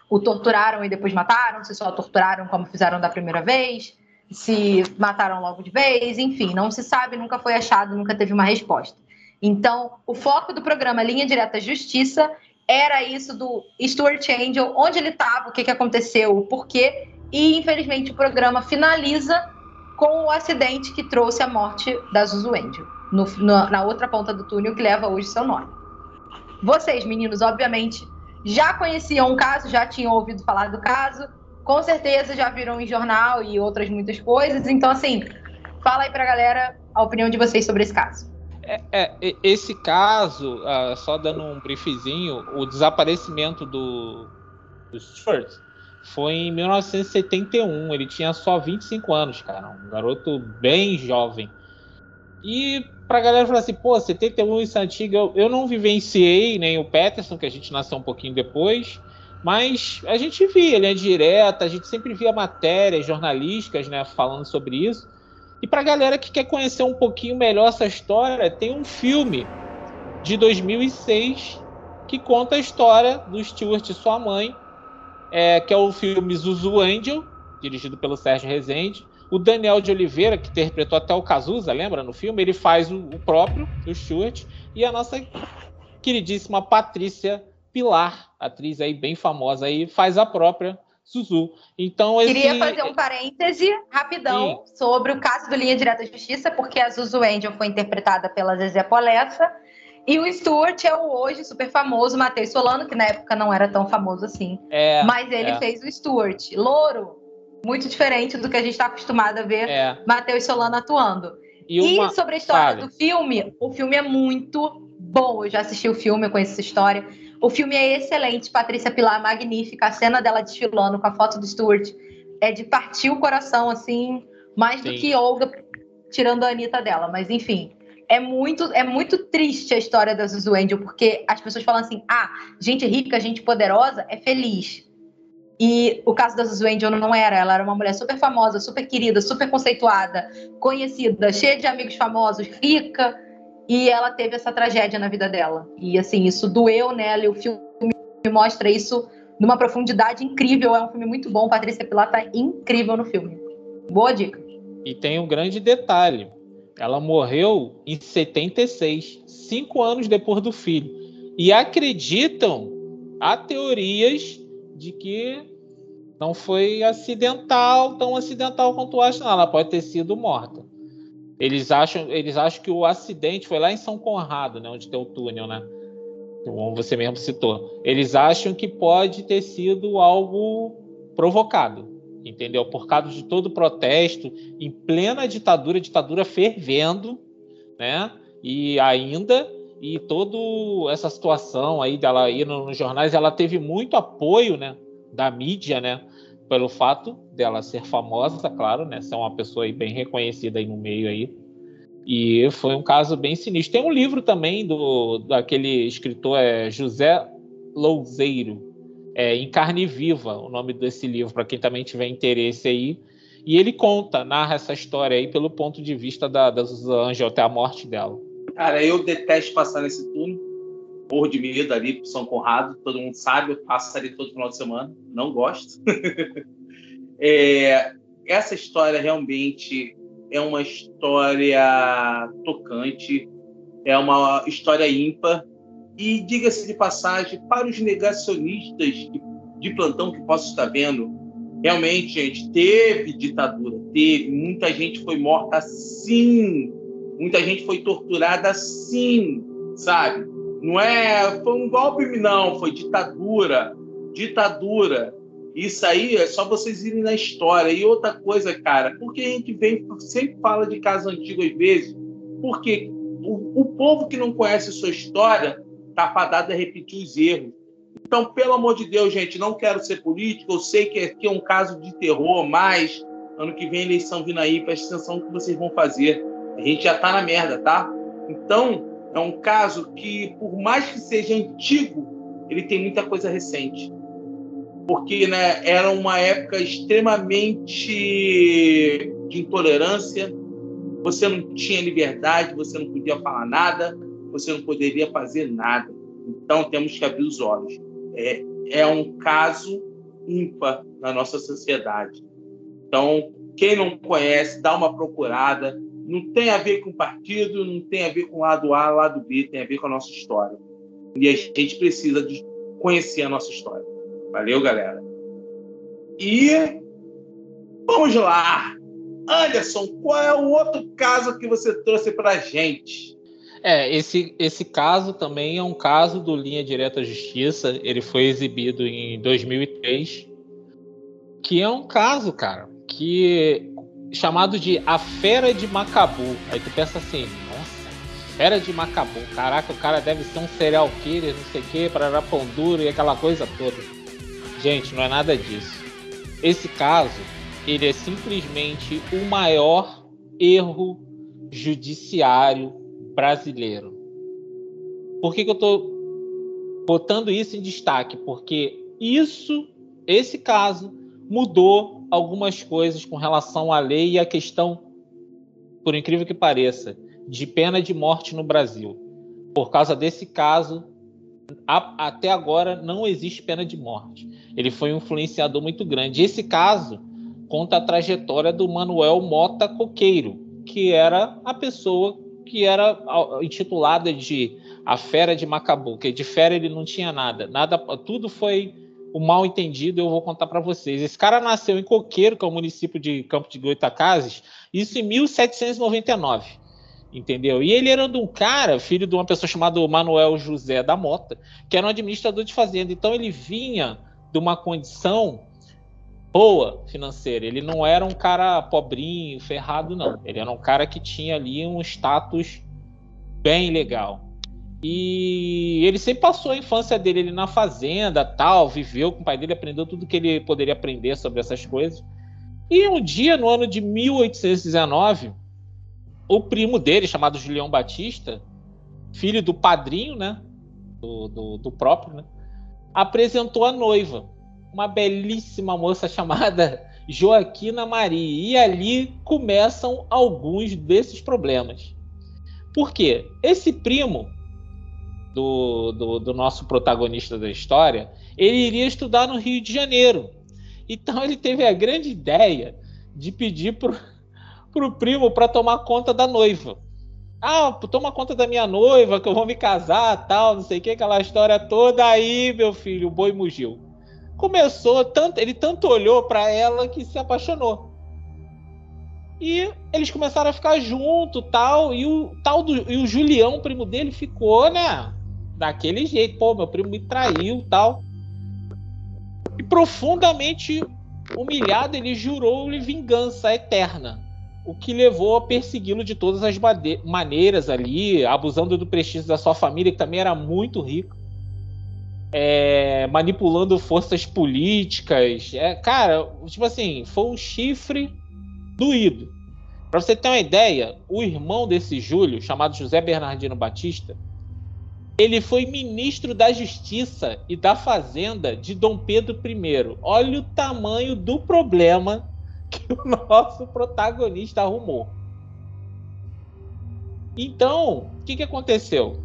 o torturaram e depois mataram, se só torturaram como fizeram da primeira vez, se mataram logo de vez, enfim, não se sabe, nunca foi achado, nunca teve uma resposta. Então, o foco do programa Linha Direta Justiça era isso do Stuart Angel, onde ele estava, o que, que aconteceu, o porquê, e infelizmente o programa finaliza com o acidente que trouxe a morte da Zuzu Angel, no, no, na outra ponta do túnel que leva hoje seu nome. Vocês, meninos, obviamente, já conheciam o caso, já tinham ouvido falar do caso, com certeza já viram em jornal e outras muitas coisas. Então, assim, fala aí pra galera a opinião de vocês sobre esse caso. É, é, esse caso, uh, só dando um briefzinho, o desaparecimento do, do foi em 1971. Ele tinha só 25 anos, cara. Um garoto bem jovem. E pra galera falar assim, pô, 71 isso é antigo, eu, eu não vivenciei nem o Peterson, que a gente nasceu um pouquinho depois, mas a gente via linha direta, a gente sempre via matérias jornalísticas, né, falando sobre isso. E pra galera que quer conhecer um pouquinho melhor essa história, tem um filme de 2006 que conta a história do Stuart e sua mãe, é, que é o filme Zuzu Angel, dirigido pelo Sérgio Rezende. O Daniel de Oliveira, que interpretou até o Cazuza, lembra no filme? Ele faz o, o próprio, o Stuart. E a nossa queridíssima Patrícia Pilar, atriz aí bem famosa aí, faz a própria Zuzu. Então, esse... Queria fazer um parêntese rapidão Sim. sobre o caso do Linha Direta Justiça, porque a Zuzu Angel foi interpretada pela Zezé Polessa e o Stuart é o hoje super famoso Matheus Solano, que na época não era tão famoso assim. É, mas ele é. fez o Stuart. Louro, muito diferente do que a gente está acostumado a ver é. Matheus Solano atuando. E, uma... e, sobre a história do filme, o filme é muito bom. Eu já assisti o filme, eu conheço essa história. O filme é excelente, Patrícia Pilar magnífica, a cena dela desfilando com a foto do Stuart é de partir o coração, assim, mais Sim. do que Olga tirando a Anitta dela. Mas enfim, é muito, é muito triste a história da Zuzu Angel, porque as pessoas falam assim: ah, gente rica, gente poderosa é feliz. E o caso da Zuzu Angel não era. Ela era uma mulher super famosa, super querida, super conceituada, conhecida, cheia de amigos famosos, rica. E ela teve essa tragédia na vida dela. E assim, isso doeu nela. E o filme mostra isso numa profundidade incrível. É um filme muito bom. Patrícia Pilar tá incrível no filme. Boa dica. E tem um grande detalhe. Ela morreu em 76, cinco anos depois do filho. E acreditam, há teorias de que não foi acidental, tão acidental quanto acha, não. Ela pode ter sido morta. Eles acham, eles acham que o acidente foi lá em São Conrado, né, onde tem o túnel, né? Como você mesmo citou. Eles acham que pode ter sido algo provocado entendeu? Por causa de todo o protesto, em plena ditadura, ditadura fervendo, né? E ainda, e toda essa situação aí dela ir nos jornais, ela teve muito apoio, né? Da mídia, né? Pelo fato dela ser famosa, claro, né? Ser uma pessoa aí bem reconhecida aí no meio aí. E foi um caso bem sinistro. Tem um livro também do daquele escritor é José Louzeiro, é, Em Carne Viva, o nome desse livro, para quem também tiver interesse aí. E ele conta, narra essa história aí pelo ponto de vista da, da até a morte dela. Cara, eu detesto passar nesse túnel. Morro de medo ali São Conrado, todo mundo sabe, eu passo ali todo final de semana, não gosto. [laughs] é, essa história realmente é uma história tocante, é uma história ímpar, e diga-se de passagem, para os negacionistas de, de plantão que posso estar vendo, realmente, gente, teve ditadura, teve, muita gente foi morta sim, muita gente foi torturada sim, sabe? Não é, foi um golpe, não, foi ditadura, ditadura. Isso aí é só vocês irem na história. E outra coisa, cara, porque a gente vem, sempre fala de casos antigos às vezes, porque o, o povo que não conhece sua história está fadado a repetir os erros. Então, pelo amor de Deus, gente, não quero ser político, eu sei que aqui é um caso de terror, mas ano que vem eleição vindo aí, preste atenção no que vocês vão fazer. A gente já está na merda, tá? Então, é um caso que, por mais que seja antigo, ele tem muita coisa recente. porque né, era uma época extremamente de intolerância. Você não tinha liberdade, você não podia falar nada, você não poderia fazer nada. Então temos que abrir os olhos. É, é um caso ímpar na nossa sociedade. Então, quem não conhece, dá uma procurada. Não tem a ver com partido, não tem a ver com lado A, lado B, tem a ver com a nossa história. E a gente precisa de conhecer a nossa história. Valeu, galera. E vamos lá. Anderson, qual é o outro caso que você trouxe para a gente? É, esse, esse caso também é um caso do Linha Direta Justiça. Ele foi exibido em 2003. Que é um caso, cara, que chamado de A Fera de Macabu. Aí tu pensa assim, nossa, Fera de Macabu. Caraca, o cara deve ser um serial killer, não sei o quê, para pão duro e aquela coisa toda. Gente, não é nada disso. Esse caso, ele é simplesmente o maior erro judiciário brasileiro. Por que, que eu estou botando isso em destaque? Porque isso, esse caso, mudou algumas coisas com relação à lei e à questão, por incrível que pareça, de pena de morte no Brasil. Por causa desse caso, a, até agora não existe pena de morte. Ele foi um influenciador muito grande. Esse caso conta a trajetória do Manuel Mota Coqueiro, que era a pessoa que era intitulada de A Fera de Macabu, que de fera ele não tinha nada, nada, tudo foi o mal entendido, eu vou contar para vocês. Esse cara nasceu em Coqueiro, que é o município de Campo de Goitacazes, isso em 1799, entendeu? E ele era de um cara, filho de uma pessoa chamada Manuel José da Mota, que era um administrador de fazenda, então ele vinha de uma condição boa financeira. Ele não era um cara pobrinho, ferrado, não. Ele era um cara que tinha ali um status bem legal. E ele sempre passou a infância dele na fazenda, tal, viveu com o pai dele, aprendeu tudo que ele poderia aprender sobre essas coisas. E um dia, no ano de 1819, o primo dele, chamado Julião Batista, filho do padrinho, né, do, do, do próprio, né, apresentou a noiva uma belíssima moça chamada [laughs] Joaquina Maria. E ali começam alguns desses problemas. Por quê? Esse primo do, do, do, nosso protagonista da história, ele iria estudar no Rio de Janeiro. Então ele teve a grande ideia de pedir pro, pro primo para tomar conta da noiva. Ah, toma conta da minha noiva, que eu vou me casar, tal, não sei o que, aquela história toda. Aí, meu filho, o boi mugiu começou tanto, ele tanto olhou para ela que se apaixonou. E eles começaram a ficar junto, tal, e o tal do e o Julião, primo dele, ficou, né, daquele jeito, pô, meu primo me traiu, tal. E profundamente humilhado, ele jurou-lhe vingança eterna, o que levou a persegui-lo de todas as maneiras ali, abusando do prestígio da sua família, que também era muito rico é, manipulando forças políticas. É, cara, tipo assim, foi um chifre doído. Para você ter uma ideia, o irmão desse Júlio, chamado José Bernardino Batista, ele foi ministro da Justiça e da Fazenda de Dom Pedro I. Olha o tamanho do problema que o [laughs] nosso protagonista arrumou. Então, o que, que aconteceu?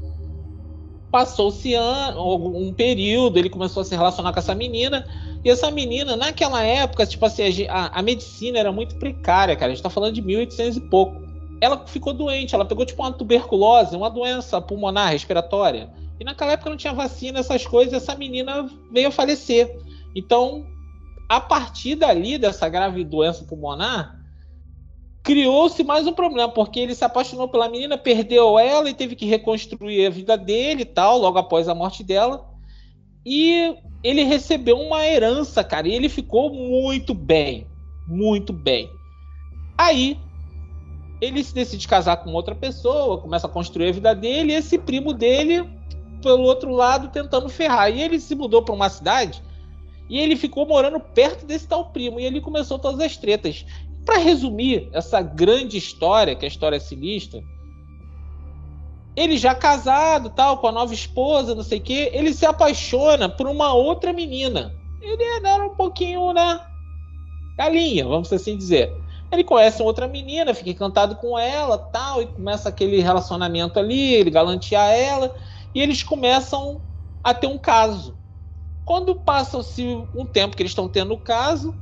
Passou-se um período, ele começou a se relacionar com essa menina, e essa menina, naquela época, tipo assim, a, a medicina era muito precária, cara. A gente tá falando de 1800 e pouco. Ela ficou doente, ela pegou tipo uma tuberculose, uma doença pulmonar respiratória. E naquela época não tinha vacina, essas coisas, essa menina veio a falecer. Então, a partir dali, dessa grave doença pulmonar, criou-se mais um problema, porque ele se apaixonou pela menina, perdeu ela e teve que reconstruir a vida dele e tal, logo após a morte dela. E ele recebeu uma herança, cara, e ele ficou muito bem, muito bem. Aí ele se decide casar com outra pessoa, começa a construir a vida dele, e esse primo dele, pelo outro lado, tentando ferrar. E ele se mudou para uma cidade e ele ficou morando perto desse tal primo. E ele começou todas as tretas para resumir essa grande história, que é a história sinistra, ele já casado, tal, com a nova esposa, não sei o quê, ele se apaixona por uma outra menina ele era um pouquinho, né? Galinha, vamos assim dizer. Ele conhece outra menina, fica encantado com ela, tal, e começa aquele relacionamento ali, ele galantear ela, e eles começam a ter um caso. Quando passa-se um tempo que eles estão tendo o caso,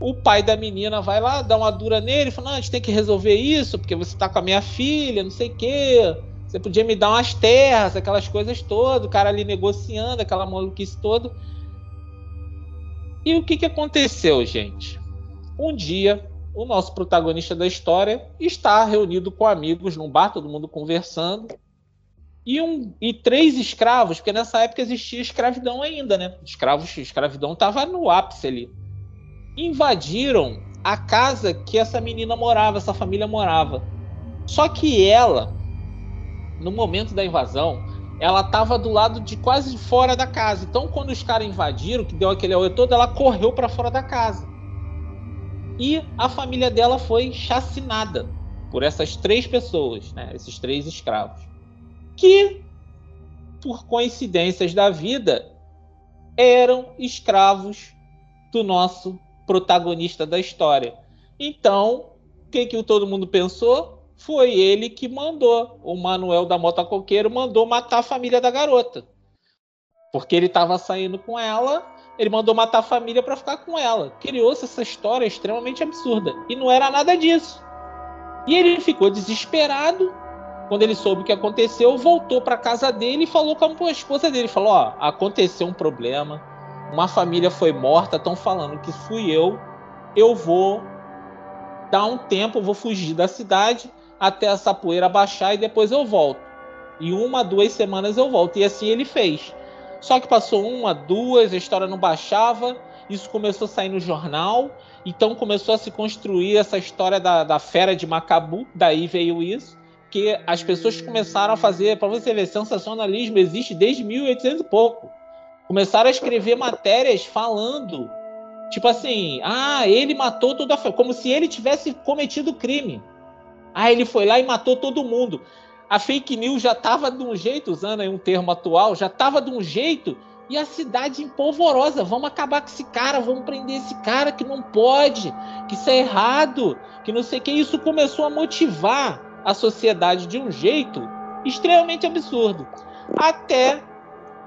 o pai da menina vai lá, dá uma dura nele, fala: Não, a gente tem que resolver isso, porque você está com a minha filha, não sei o quê. Você podia me dar umas terras, aquelas coisas todas, o cara ali negociando, aquela maluquice toda. E o que, que aconteceu, gente? Um dia, o nosso protagonista da história está reunido com amigos num bar, todo mundo conversando. E, um, e três escravos, porque nessa época existia escravidão ainda, né? Escravos, escravidão estava no ápice ali. Invadiram a casa que essa menina morava, essa família morava. Só que ela, no momento da invasão, ela estava do lado de quase fora da casa. Então, quando os caras invadiram, que deu aquele auê todo, ela correu para fora da casa e a família dela foi chacinada por essas três pessoas, né, esses três escravos, que, por coincidências da vida, eram escravos do nosso protagonista da história. Então, o que, que todo mundo pensou? Foi ele que mandou, o Manuel da Mota Coqueiro mandou matar a família da garota. Porque ele estava saindo com ela ele mandou matar a família para ficar com ela. Criou-se essa história extremamente absurda. E não era nada disso. E ele ficou desesperado quando ele soube o que aconteceu, voltou para casa dele e falou com a esposa dele, falou: "Ó, aconteceu um problema. Uma família foi morta, estão falando que fui eu. Eu vou dar um tempo, vou fugir da cidade até essa poeira baixar e depois eu volto. E uma, duas semanas eu volto. E assim ele fez. Só que passou uma, duas, a história não baixava, isso começou a sair no jornal, então começou a se construir essa história da, da fera de Macabu, daí veio isso, que as pessoas começaram a fazer, para você ver, sensacionalismo existe desde 1800 e pouco. Começaram a escrever matérias falando, tipo assim, ah, ele matou toda a como se ele tivesse cometido crime. Ah, ele foi lá e matou todo mundo a fake news já estava de um jeito, usando aí um termo atual, já estava de um jeito e a cidade empolvorosa. Vamos acabar com esse cara, vamos prender esse cara que não pode, que isso é errado, que não sei o que. Isso começou a motivar a sociedade de um jeito extremamente absurdo. Até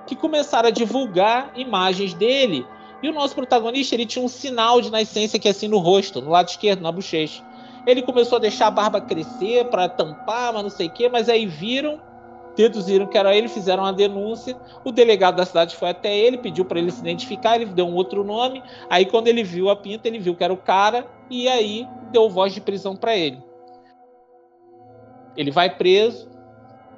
que começaram a divulgar imagens dele. E o nosso protagonista ele tinha um sinal de nascença que é assim no rosto, no lado esquerdo, na bochecha. Ele começou a deixar a barba crescer para tampar, mas não sei o quê, mas aí viram, deduziram que era ele, fizeram uma denúncia. O delegado da cidade foi até ele, pediu para ele se identificar, ele deu um outro nome. Aí quando ele viu a pinta, ele viu que era o cara e aí deu voz de prisão para ele. Ele vai preso,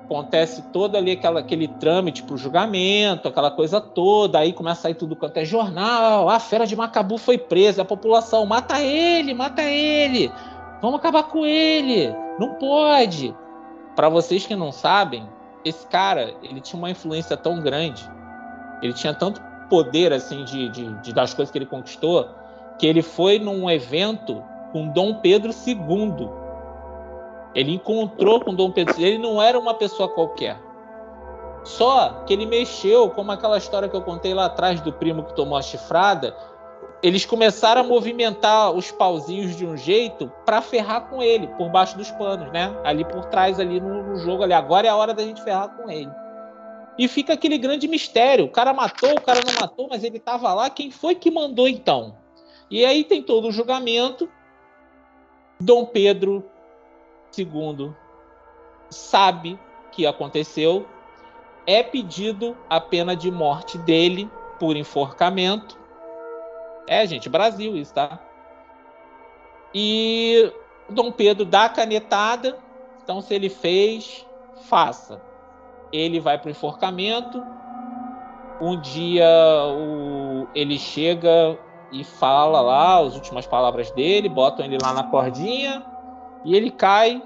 acontece todo ali aquela, aquele trâmite para o julgamento, aquela coisa toda, aí começa a sair tudo quanto é jornal, a fera de Macabu foi presa, a população mata ele, mata ele, Vamos acabar com ele. Não pode. Para vocês que não sabem, esse cara, ele tinha uma influência tão grande, ele tinha tanto poder assim de, de, de das coisas que ele conquistou, que ele foi num evento com Dom Pedro II. Ele encontrou com Dom Pedro II. Ele não era uma pessoa qualquer. Só que ele mexeu, como aquela história que eu contei lá atrás do primo que tomou a chifrada, eles começaram a movimentar os pauzinhos de um jeito para ferrar com ele, por baixo dos panos, né? Ali por trás, ali no, no, jogo ali. Agora é a hora da gente ferrar com ele. E fica aquele grande mistério. O cara matou, o cara não matou, mas ele estava lá. Quem foi que mandou então? E aí tem todo o julgamento. Dom Pedro II sabe que aconteceu. É pedido a pena de morte dele por enforcamento é, gente, Brasil isso, tá? E Dom Pedro dá a canetada, então se ele fez, faça. Ele vai para o enforcamento. Um dia o, ele chega e fala lá as últimas palavras dele, botam ele lá na cordinha e ele cai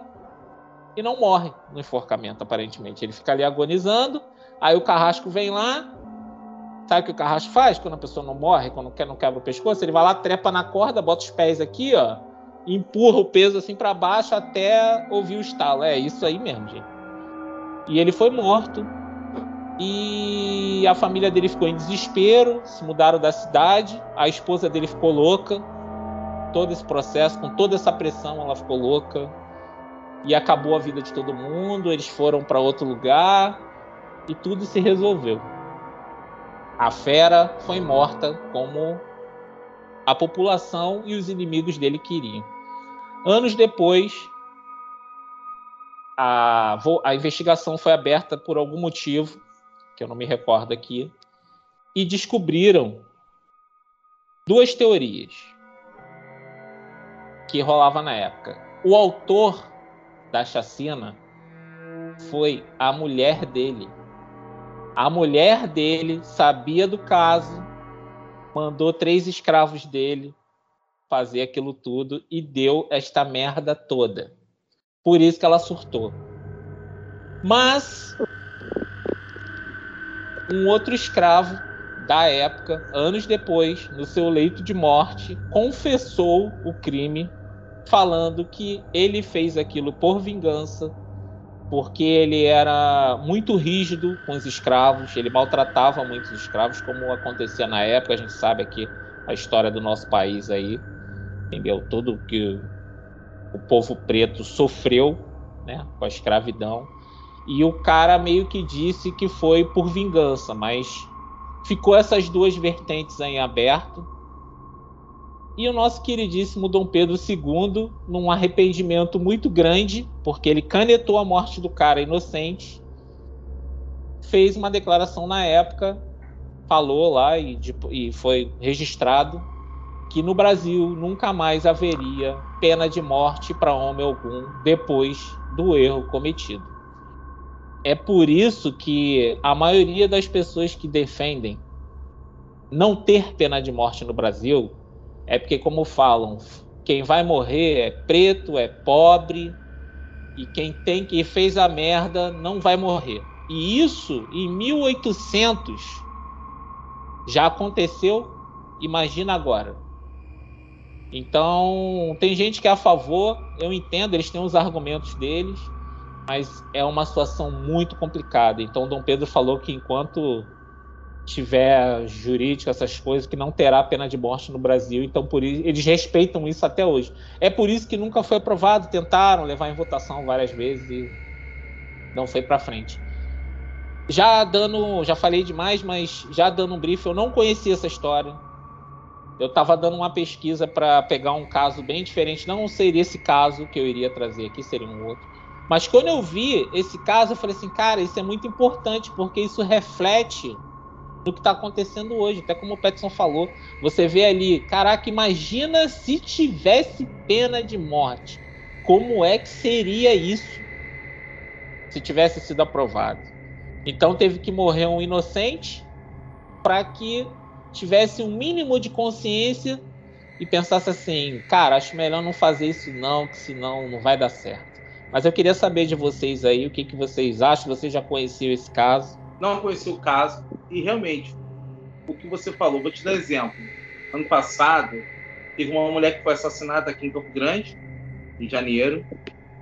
e não morre no enforcamento, aparentemente. Ele fica ali agonizando. Aí o carrasco vem lá, Sabe o que o Carrasco faz quando a pessoa não morre, quando não quebra o pescoço? Ele vai lá, trepa na corda, bota os pés aqui, ó, e empurra o peso assim para baixo até ouvir o estalo. É isso aí mesmo, gente. E ele foi morto E a família dele ficou em desespero, se mudaram da cidade, a esposa dele ficou louca. Todo esse processo, com toda essa pressão, ela ficou louca. E acabou a vida de todo mundo, eles foram para outro lugar e tudo se resolveu. A fera foi morta como a população e os inimigos dele queriam. Anos depois, a, a investigação foi aberta por algum motivo, que eu não me recordo aqui, e descobriram duas teorias que rolava na época. O autor da chacina foi a mulher dele. A mulher dele sabia do caso, mandou três escravos dele fazer aquilo tudo e deu esta merda toda. Por isso que ela surtou. Mas um outro escravo da época, anos depois, no seu leito de morte, confessou o crime, falando que ele fez aquilo por vingança, porque ele era muito rígido com os escravos, ele maltratava muitos escravos, como acontecia na época. A gente sabe aqui a história do nosso país aí, entendeu? Tudo que o povo preto sofreu né, com a escravidão. E o cara meio que disse que foi por vingança, mas ficou essas duas vertentes em aberto. E o nosso queridíssimo Dom Pedro II, num arrependimento muito grande, porque ele canetou a morte do cara inocente, fez uma declaração na época, falou lá e, e foi registrado que no Brasil nunca mais haveria pena de morte para homem algum depois do erro cometido. É por isso que a maioria das pessoas que defendem não ter pena de morte no Brasil é porque, como falam, quem vai morrer é preto, é pobre, e quem tem que fez a merda não vai morrer. E isso em 1800 já aconteceu, imagina agora. Então, tem gente que é a favor, eu entendo, eles têm os argumentos deles, mas é uma situação muito complicada. Então, Dom Pedro falou que enquanto tiver jurídico, essas coisas, que não terá pena de morte no Brasil. Então, por isso, eles respeitam isso até hoje. É por isso que nunca foi aprovado. Tentaram levar em votação várias vezes e não foi para frente. Já dando, já falei demais, mas já dando um brief, eu não conhecia essa história eu estava dando uma pesquisa para pegar um caso bem diferente. Não seria esse caso que eu iria trazer aqui, seria um outro. Mas quando eu vi esse caso, eu falei assim, cara, isso é muito importante porque isso reflete no que está acontecendo hoje. Até como o Petson falou, você vê ali, caraca, imagina se tivesse pena de morte. Como é que seria isso se tivesse sido aprovado? Então teve que morrer um inocente para que tivesse um mínimo de consciência e pensasse assim, cara, acho melhor não fazer isso não, que senão não vai dar certo. Mas eu queria saber de vocês aí, o que, que vocês acham, você já conheceu esse caso? Não conheci o caso, e realmente, o que você falou, vou te dar exemplo. Ano passado, teve uma mulher que foi assassinada aqui em Campo Grande, em janeiro,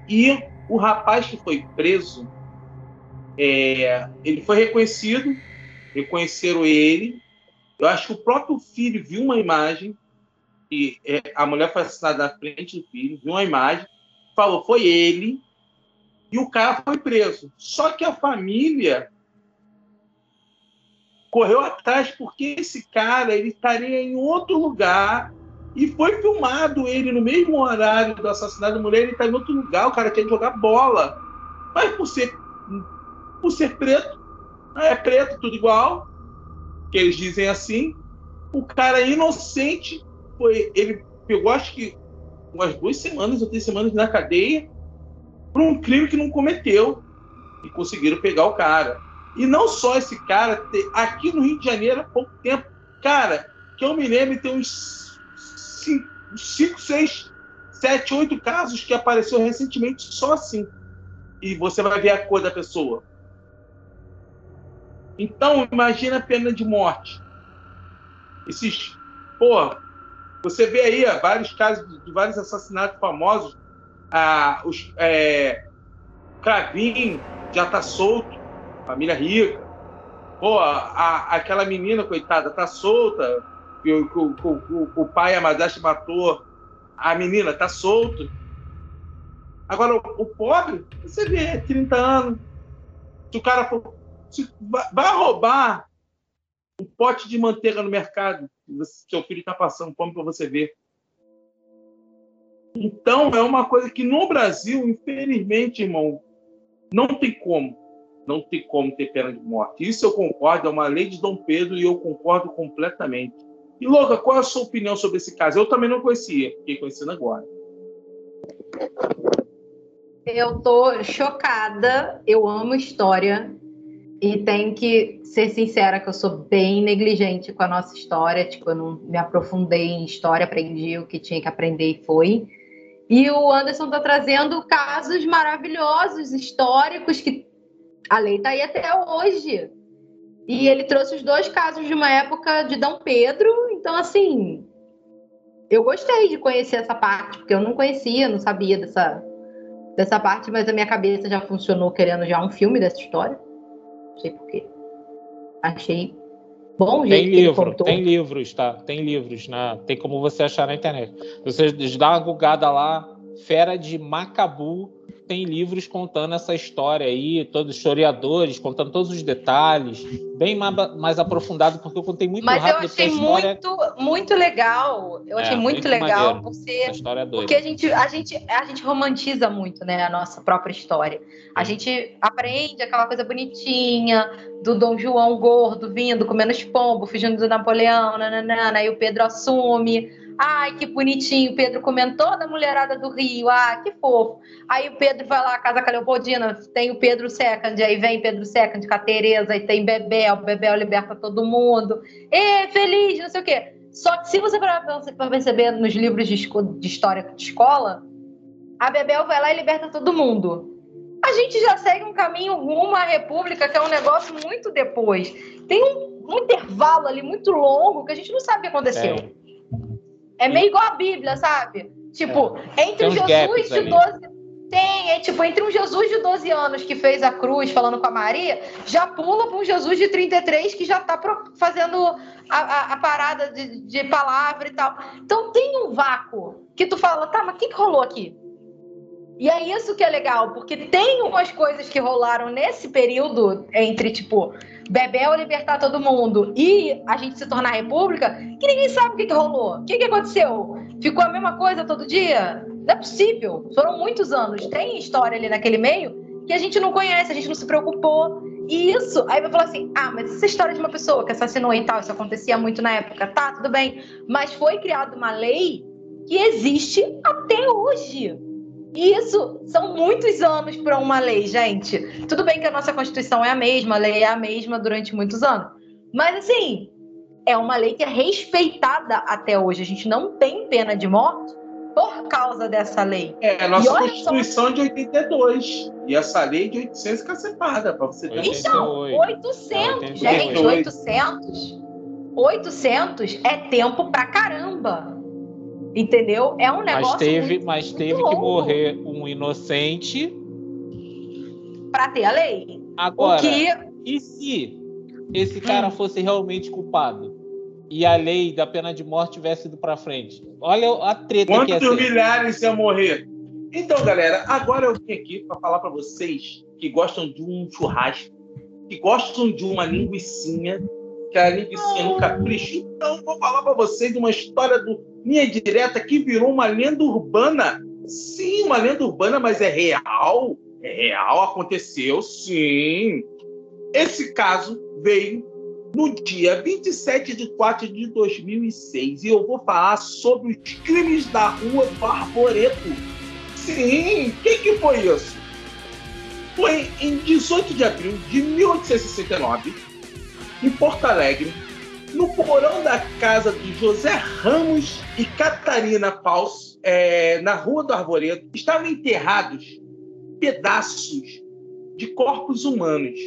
e o rapaz que foi preso, é, ele foi reconhecido, reconheceram ele, eu acho que o próprio filho viu uma imagem, e é, a mulher foi assassinada na frente do filho, viu uma imagem, falou, foi ele, e o cara foi preso. Só que a família correu atrás porque esse cara ele estaria em outro lugar e foi filmado ele no mesmo horário do assassinato da mulher, ele está em outro lugar, o cara quer jogar bola. Mas por ser, por ser preto, é preto, tudo igual, que eles dizem assim, o cara inocente foi, ele pegou acho que umas duas semanas ou três semanas na cadeia por um crime que não cometeu e conseguiram pegar o cara. E não só esse cara, aqui no Rio de Janeiro há pouco tempo, cara, que eu me lembro tem uns 5, 6, 7, 8 casos que apareceu recentemente só assim. E você vai ver a cor da pessoa. Então, imagina a pena de morte. Esses, pô, você vê aí ó, vários casos de, de, vários assassinatos famosos. Ah, os, é, Cravinho já está solto, família rica. Pô, a, aquela menina, coitada, tá solta. O, o, o, o pai, a madrasta, matou. A menina tá solto. Agora, o, o pobre, você vê, 30 anos. Se o cara for. Se, vai roubar um pote de manteiga no mercado. Seu filho está passando fome para você ver. Então, é uma coisa que no Brasil, infelizmente, irmão, não tem como. Não tem como ter pena de morte. Isso eu concordo, é uma lei de Dom Pedro e eu concordo completamente. E, Loga, qual é a sua opinião sobre esse caso? Eu também não conhecia, fiquei conhecendo agora. Eu tô chocada. Eu amo história. E tenho que ser sincera que eu sou bem negligente com a nossa história. Tipo, eu não me aprofundei em história, aprendi o que tinha que aprender e foi. E o Anderson está trazendo casos maravilhosos, históricos, que a lei está aí até hoje. E ele trouxe os dois casos de uma época de Dom Pedro. Então, assim, eu gostei de conhecer essa parte, porque eu não conhecia, não sabia dessa, dessa parte, mas a minha cabeça já funcionou querendo já um filme dessa história. Não sei porquê. Achei bom tem jeito livro, tem livros, tá? Tem livros, na, tem como você achar na internet. Você dá uma gugada lá, Fera de Macabu tem livros contando essa história aí, todos historiadores, contando todos os detalhes, bem mais, mais aprofundado, porque eu contei muito Mas rápido. Mas eu achei história... muito, muito legal. Eu achei é, muito, muito, legal ser. É porque a gente, a, gente, a gente romantiza muito né, a nossa própria história. A gente aprende aquela coisa bonitinha do Dom João gordo vindo, comendo espombo, fugindo do Napoleão, nananana, aí o Pedro assume Ai, que bonitinho, Pedro comentou da mulherada do Rio. Ah, que fofo. Aí o Pedro vai lá, Casa Caleopoldina, tem o Pedro Second, aí vem Pedro Second com a Tereza, aí tem Bebel, Bebel liberta todo mundo. E feliz, não sei o quê. Só que se você para perceber nos livros de, de história de escola, a Bebel vai lá e liberta todo mundo. A gente já segue um caminho rumo à República, que é um negócio muito depois. Tem um, um intervalo ali muito longo que a gente não sabe o que aconteceu. É. É meio igual a Bíblia, sabe? Tipo, é. entre o Jesus de 12. Tem, é tipo, entre um Jesus de 12 anos que fez a cruz falando com a Maria, já pula para um Jesus de 33 que já está fazendo a, a, a parada de, de, palavra e tal. Então tem um vácuo que tu fala, tá, mas o que, que rolou aqui? E é isso que é legal, porque tem umas coisas que rolaram nesse período entre, tipo, Bebel libertar todo mundo e a gente se tornar república, que ninguém sabe o que, que rolou. O que, que aconteceu? Ficou a mesma coisa todo dia? Não é possível. Foram muitos anos. Tem história ali naquele meio que a gente não conhece, a gente não se preocupou. E isso, aí vai falar assim: ah, mas essa história de uma pessoa que assassinou e tal, isso acontecia muito na época, tá, tudo bem. Mas foi criada uma lei que existe até hoje. Isso são muitos anos para uma lei, gente. Tudo bem que a nossa Constituição é a mesma, a lei é a mesma durante muitos anos. Mas, assim, é uma lei que é respeitada até hoje. A gente não tem pena de morte por causa dessa lei. É, a nossa Constituição só... de 82. E essa lei de 800 cacetada, para você ter Então, 800, gente, 800. 800 é tempo pra caramba. Entendeu? É um negócio. Mas teve, mas teve que morrer um inocente. Para ter a lei. Agora, que... e se esse cara hum. fosse realmente culpado? E a lei da pena de morte tivesse ido para frente? Olha a treta Quantos que é Quantos milhares iam morrer? Então, galera, agora eu vim aqui para falar para vocês que gostam de um churrasco, que gostam de uma linguiçinha, que a linguiçinha no capricho. Então, vou falar para vocês de uma história do linha direta que virou uma lenda urbana. Sim, uma lenda urbana, mas é real. É real, aconteceu, sim. Esse caso veio no dia 27 de 4 de 2006 e eu vou falar sobre os crimes da rua do Arboreto. Sim, o que, que foi isso? Foi em 18 de abril de 1869, em Porto Alegre, no porão da casa de José Ramos e Catarina Paus, é, na Rua do Arvoredo, estavam enterrados pedaços de corpos humanos.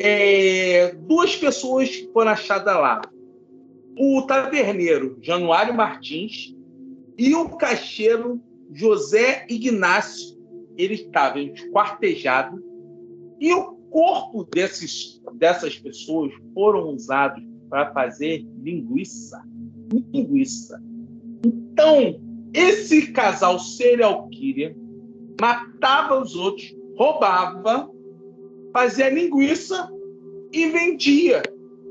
É, duas pessoas foram achadas lá. O taverneiro Januário Martins e o caixeiro José Ignácio. Ele estava esquartejado. E o corpo desses, dessas pessoas foram usados para fazer linguiça. Linguiça. Então, esse casal serial killer matava os outros, roubava, fazia linguiça e vendia.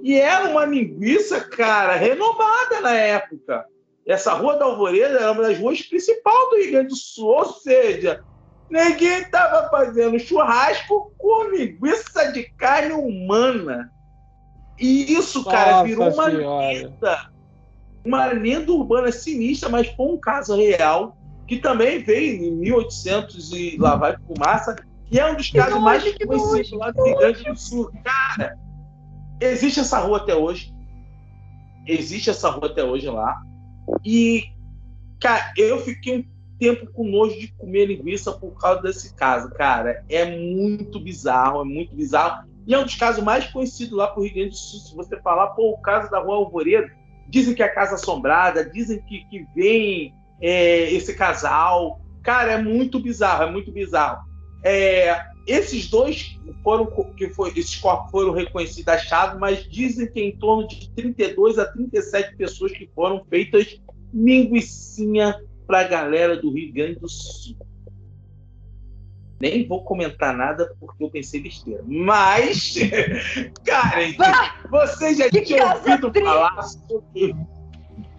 E era uma linguiça, cara, renomada na época. Essa Rua da Alvorada era uma das ruas principais do Rio Grande do Sul, ou seja, ninguém estava fazendo churrasco com linguiça de carne humana. E isso, cara, Nossa virou uma Senhora. lenda. Uma lenda urbana sinistra, mas foi um caso real, que também veio em 1800 e lá vai fumaça, e é um dos Que casos mais que conhecidos lá do Rio Grande do Sul. Cara, existe essa rua até hoje. Existe essa rua até hoje lá. E, cara, eu fiquei um tempo com nojo de comer linguiça por causa desse caso, cara. É muito bizarro, é muito bizarro. E é um dos casos mais conhecidos lá pro Rio Grande do Sul. Se você falar, pô, o caso da Rua Alvoredo, dizem que é a casa assombrada, dizem que, que vem é, esse casal. Cara, é muito bizarro, é muito bizarro. É, esses dois foram que foi, esses corpos foram reconhecidos achados, mas dizem que em torno de 32 a 37 pessoas que foram feitas linguicinha para a galera do Rio Grande do Sul. Nem vou comentar nada porque eu pensei besteira. Mas, [laughs] Karen, Ah, você já Que tinha ouvido triste. falar sobre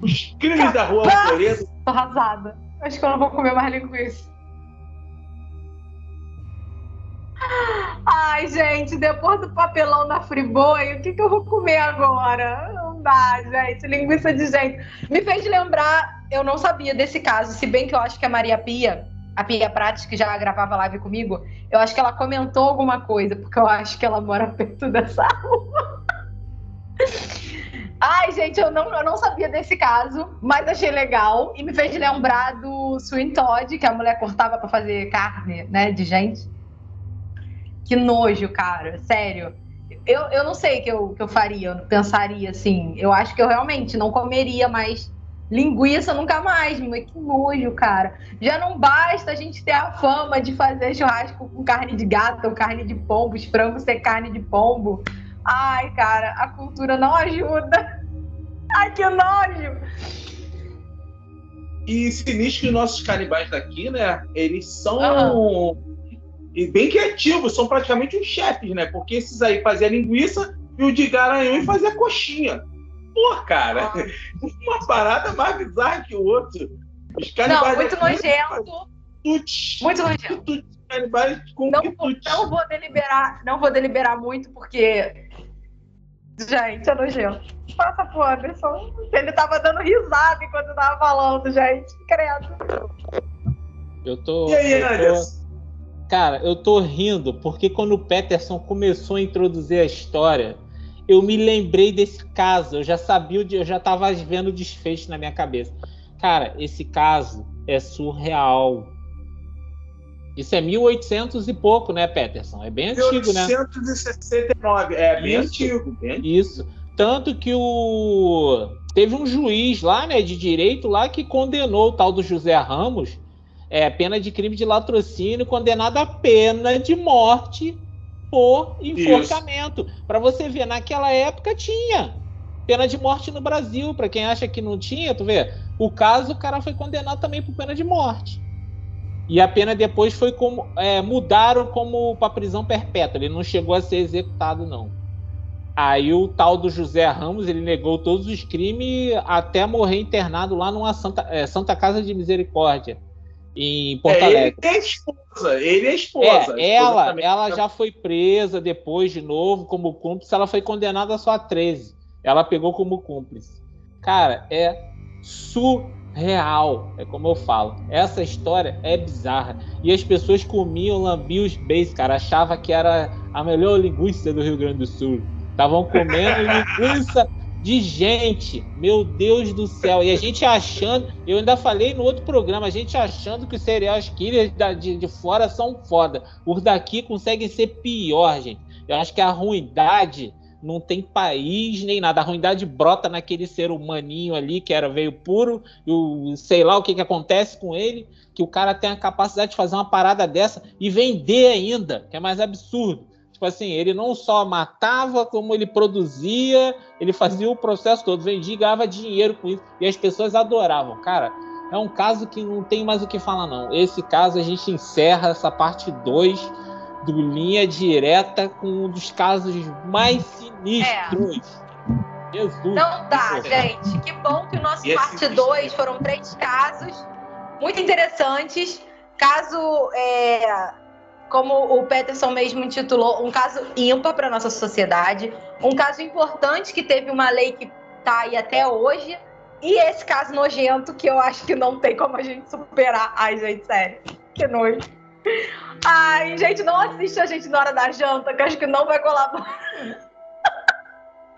os crimes da Rua Alvoredo? tô arrasada. Acho que eu não vou comer mais linguiça. Ai, gente, depois do papelão da Friboi, o que, que eu vou comer agora? Não dá, gente. Linguiça de gente. Me fez lembrar, eu não sabia desse caso, se bem que eu acho que a Maria Pia, a Pia Prates, que já gravava live comigo, eu acho que ela comentou alguma coisa, porque eu acho que ela mora [laughs] perto dessa rua. Ai, gente, eu não, eu não sabia desse caso, mas achei legal. E me fez lembrar do Swin Todd, que a mulher cortava pra fazer carne, né, de gente. Que nojo, cara, sério. Eu, eu não sei o que eu, que eu faria, eu pensaria assim. Eu acho que eu realmente não comeria mais linguiça nunca mais, mas que nojo, cara. Já não basta a gente ter a fama de fazer churrasco com carne de gato ou carne de pombo, os frangos ser carne de pombo. Ai, cara, a cultura não ajuda. [laughs] Ai, que nojo! E sinistro que nossos canibais daqui, né? Eles são e bem criativos, são praticamente os chefes, né? Porque esses aí faziam linguiça e o de Garanhão fazia coxinha. Pô, cara, [laughs] uma parada mais bizarra que o outro. Os Não, muito daqui, nojento. tuts, Muito nojento. tuts, canibais com Não, quitutes. não vou deliberar, não vou deliberar muito, porque. Gente, é nojento. Passa pro Anderson. Ele tava dando risada enquanto eu tava falando, gente. Credo. Eu tô. E aí, tô- Anderson? Cara, eu tô rindo porque quando o Peterson começou a introduzir a história, eu me lembrei desse caso. Eu já sabia, eu já tava vendo o desfecho na minha cabeça. Cara, esse caso é surreal. Isso é 1800 e pouco, né, Peterson? É bem antigo, né? 1869. É bem Isso. antigo. Bem... Isso. Tanto que o teve um juiz lá, né, de direito lá que condenou o tal do José Ramos, é, pena de crime de latrocínio, condenado a pena de morte por enforcamento. Para você ver, naquela época tinha pena de morte no Brasil. Para quem acha que não tinha, tu vê, o caso o cara foi condenado também por pena de morte. E a pena depois foi como é, mudaram como para prisão perpétua. Ele não chegou a ser executado não. Aí o tal do José Ramos, ele negou todos os crimes até morrer internado lá numa Santa, é, Santa Casa de Misericórdia, em Porto É, Alegre. ele é esposa. Ele é esposa. É, ela, ela já foi presa depois de novo como cúmplice. Ela foi condenada só a 13. Ela pegou como cúmplice. Cara, é surreal. É como eu falo. Essa história é bizarra. E as pessoas comiam, lambiam os beijos, cara. Achava que era a melhor linguiça do Rio Grande do Sul. Estavam comendo [laughs] linguiça de gente. Meu Deus do céu. E a gente achando, eu ainda falei no outro programa, a gente achando que os cereal killers de, de fora são foda. Os daqui conseguem ser pior, gente. Eu acho que a ruindade não tem país nem nada. A ruindade brota naquele ser humaninho ali que era veio puro, e o, sei lá o que, que acontece com ele, que o cara tem a capacidade de fazer uma parada dessa e vender ainda, que é mais absurdo. Tipo assim, ele não só matava, como ele produzia, ele fazia o processo todo, vendia e ganhava dinheiro com isso. E as pessoas adoravam. Cara, é um caso que não tem mais o que falar, não. Esse caso a gente encerra essa parte 2 do Linha Direta com um dos casos mais sinistros. É. Jesus. Não dá, gente. Que bom que o nosso parte 2 foram três casos muito interessantes. Caso, é, como o Peterson mesmo intitulou, um caso ímpar para nossa sociedade, um caso importante que teve uma lei que está aí até hoje, e esse caso nojento que eu acho que não tem como a gente superar. Ai, gente, sério, que nojo. Ai, gente, não assiste a gente na hora da janta, que acho que não vai colaborar.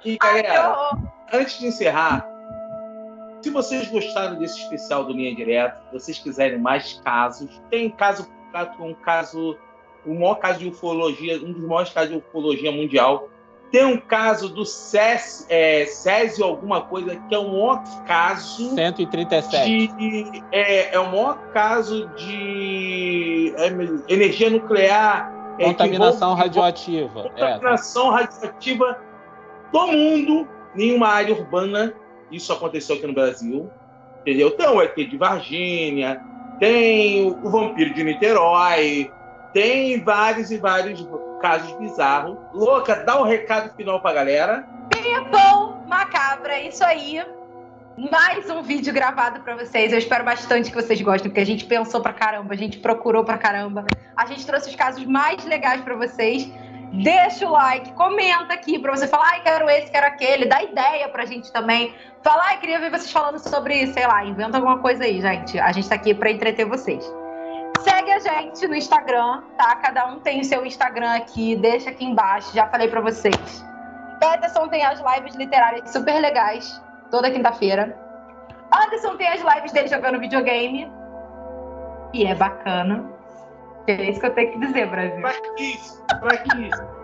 E galera, Ai, antes de encerrar, se vocês gostaram desse especial do Linha Direta, se vocês quiserem mais casos, tem caso, um caso, o maior caso de ufologia, um dos maiores casos de ufologia mundial. Tem um caso do Césio, é, Césio alguma coisa, que é o maior caso. 137. De, é, é o maior caso de é, energia nuclear. É, contaminação radioativa. É. Contaminação radioativa do mundo, em uma área urbana isso aconteceu aqui no Brasil. Entendeu? Tem o ET de Varginha, tem o vampiro de Niterói, tem vários e vários casos bizarros. Louca, dá o um recado final pra galera. Bom, macabra, isso aí. Mais um vídeo gravado para vocês. Eu espero bastante que vocês gostem, porque a gente pensou pra caramba, a gente procurou pra caramba. A gente trouxe os casos mais legais para vocês deixa o like, comenta aqui para você falar, ai, quero esse, quero aquele, dá ideia pra gente também. Fala, ai, queria ver vocês falando sobre, sei lá, inventa alguma coisa aí, gente. A gente tá aqui para entreter vocês. Segue a gente no Instagram, tá? Cada um tem o seu Instagram aqui, deixa aqui embaixo, já falei para vocês. Peterson tem as lives literárias super legais, toda quinta-feira. Anderson tem as lives dele jogando videogame. E é bacana. É isso que eu tenho que dizer, Brasil. Pra que isso? Pra que isso?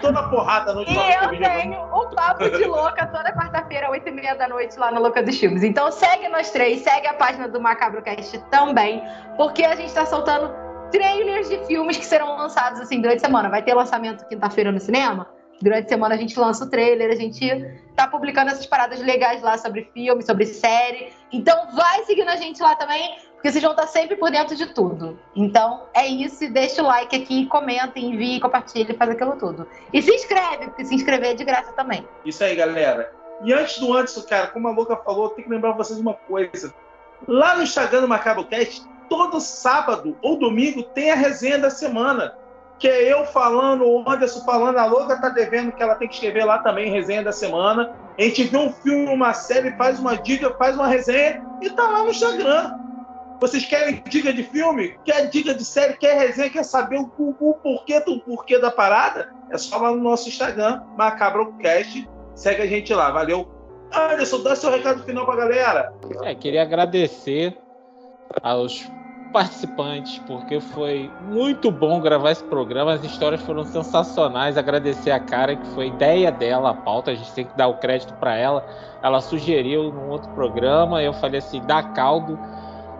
Tô na porrada no E eu tenho o Papo de Louca toda quarta-feira, 8 e meia da noite, lá no Louca dos Filmes. Então segue nós três, segue a página do Macabrocast também, porque a gente tá soltando trailers de filmes que serão lançados assim durante a semana. Vai ter lançamento quinta-feira no cinema. Durante a semana a gente lança o trailer, a gente tá publicando essas paradas legais lá sobre filme, sobre série. Então vai seguindo a gente lá também porque vocês vão estar sempre por dentro de tudo. Então, é isso. Deixa o like aqui, comenta, envie, compartilha, faz aquilo tudo. E se inscreve, porque se inscrever é de graça também. Isso aí, galera. E antes do antes, cara, como a Louca falou, tem que lembrar vocês uma coisa. Lá no Instagram do MacaboCast, todo sábado ou domingo tem a resenha da semana. Que é eu falando, o Anderson falando, a Louca tá devendo que ela tem que escrever lá também, resenha da semana. A gente vê um filme, uma série, faz uma dica, faz uma resenha e tá lá no Instagram. Vocês querem dica de filme? Quer dica de série? Quer resenha? Quer saber o, o, porquê do porquê da parada? É só lá no nosso Instagram, MacabroCast. Segue a gente lá, valeu. Anderson, dá seu recado final pra galera. É, queria agradecer aos participantes, porque foi muito bom gravar esse programa. As histórias foram sensacionais. Agradecer a cara, que foi ideia dela, a pauta. A gente tem que dar o crédito para ela. Ela sugeriu num outro programa. Eu falei assim: dá caldo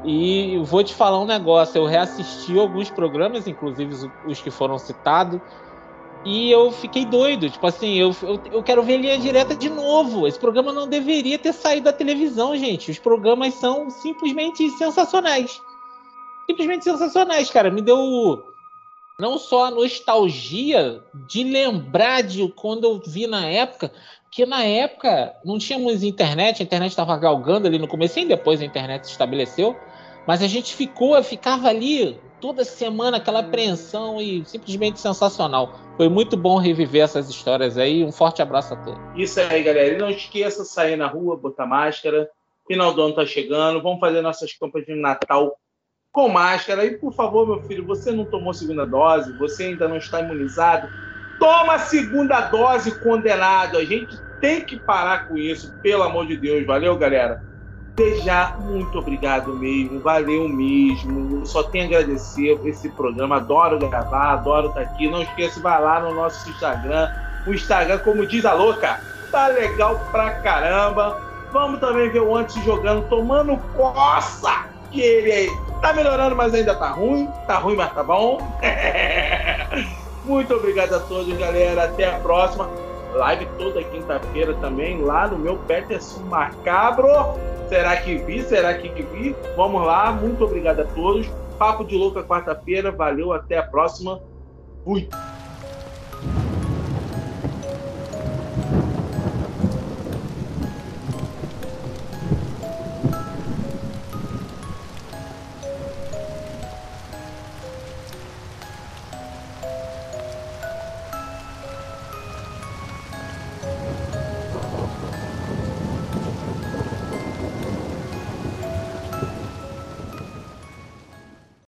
e vou te falar um negócio, eu reassisti alguns programas, inclusive os que foram citados, e eu fiquei doido. Tipo assim, eu, eu, eu, quero ver linha direta de novo. Esse programa não deveria ter saído da televisão, gente. Os programas são simplesmente sensacionais. Simplesmente sensacionais, cara. Me deu não só a nostalgia de lembrar de quando eu vi na época, que na época não tínhamos internet, a internet estava galgando ali no começo e depois a internet se estabeleceu. Mas a gente ficou, ficava ali toda semana aquela apreensão e simplesmente sensacional. Foi muito bom reviver essas histórias aí. Um forte abraço a todos. Isso aí, galera. E não esqueça de sair na rua, botar máscara. Final do ano tá chegando. Vamos fazer nossas compras de Natal com máscara. E por favor, meu filho, você não tomou segunda dose, você ainda não está imunizado, toma a segunda dose, condenado. A gente tem que parar com isso, pelo amor de Deus. Valeu, galera? Desejar muito obrigado mesmo, valeu mesmo. Só tenho a agradecer esse programa. Adoro gravar, adoro estar aqui. Não esqueça, vai lá no nosso Instagram. O Instagram, como diz a louca, tá legal pra caramba. Vamos também ver o Antes jogando, tomando coça. Que ele tá melhorando, mas ainda tá ruim. Tá ruim, mas tá bom. [laughs] Muito obrigado a todos, galera. Até a próxima. Live toda quinta-feira também, lá no meu Peterson Macabro. Será que vi? Será que vi? Vamos lá. Muito obrigado a todos. Papo de Louca quarta-feira. Valeu. Até a próxima. Fui.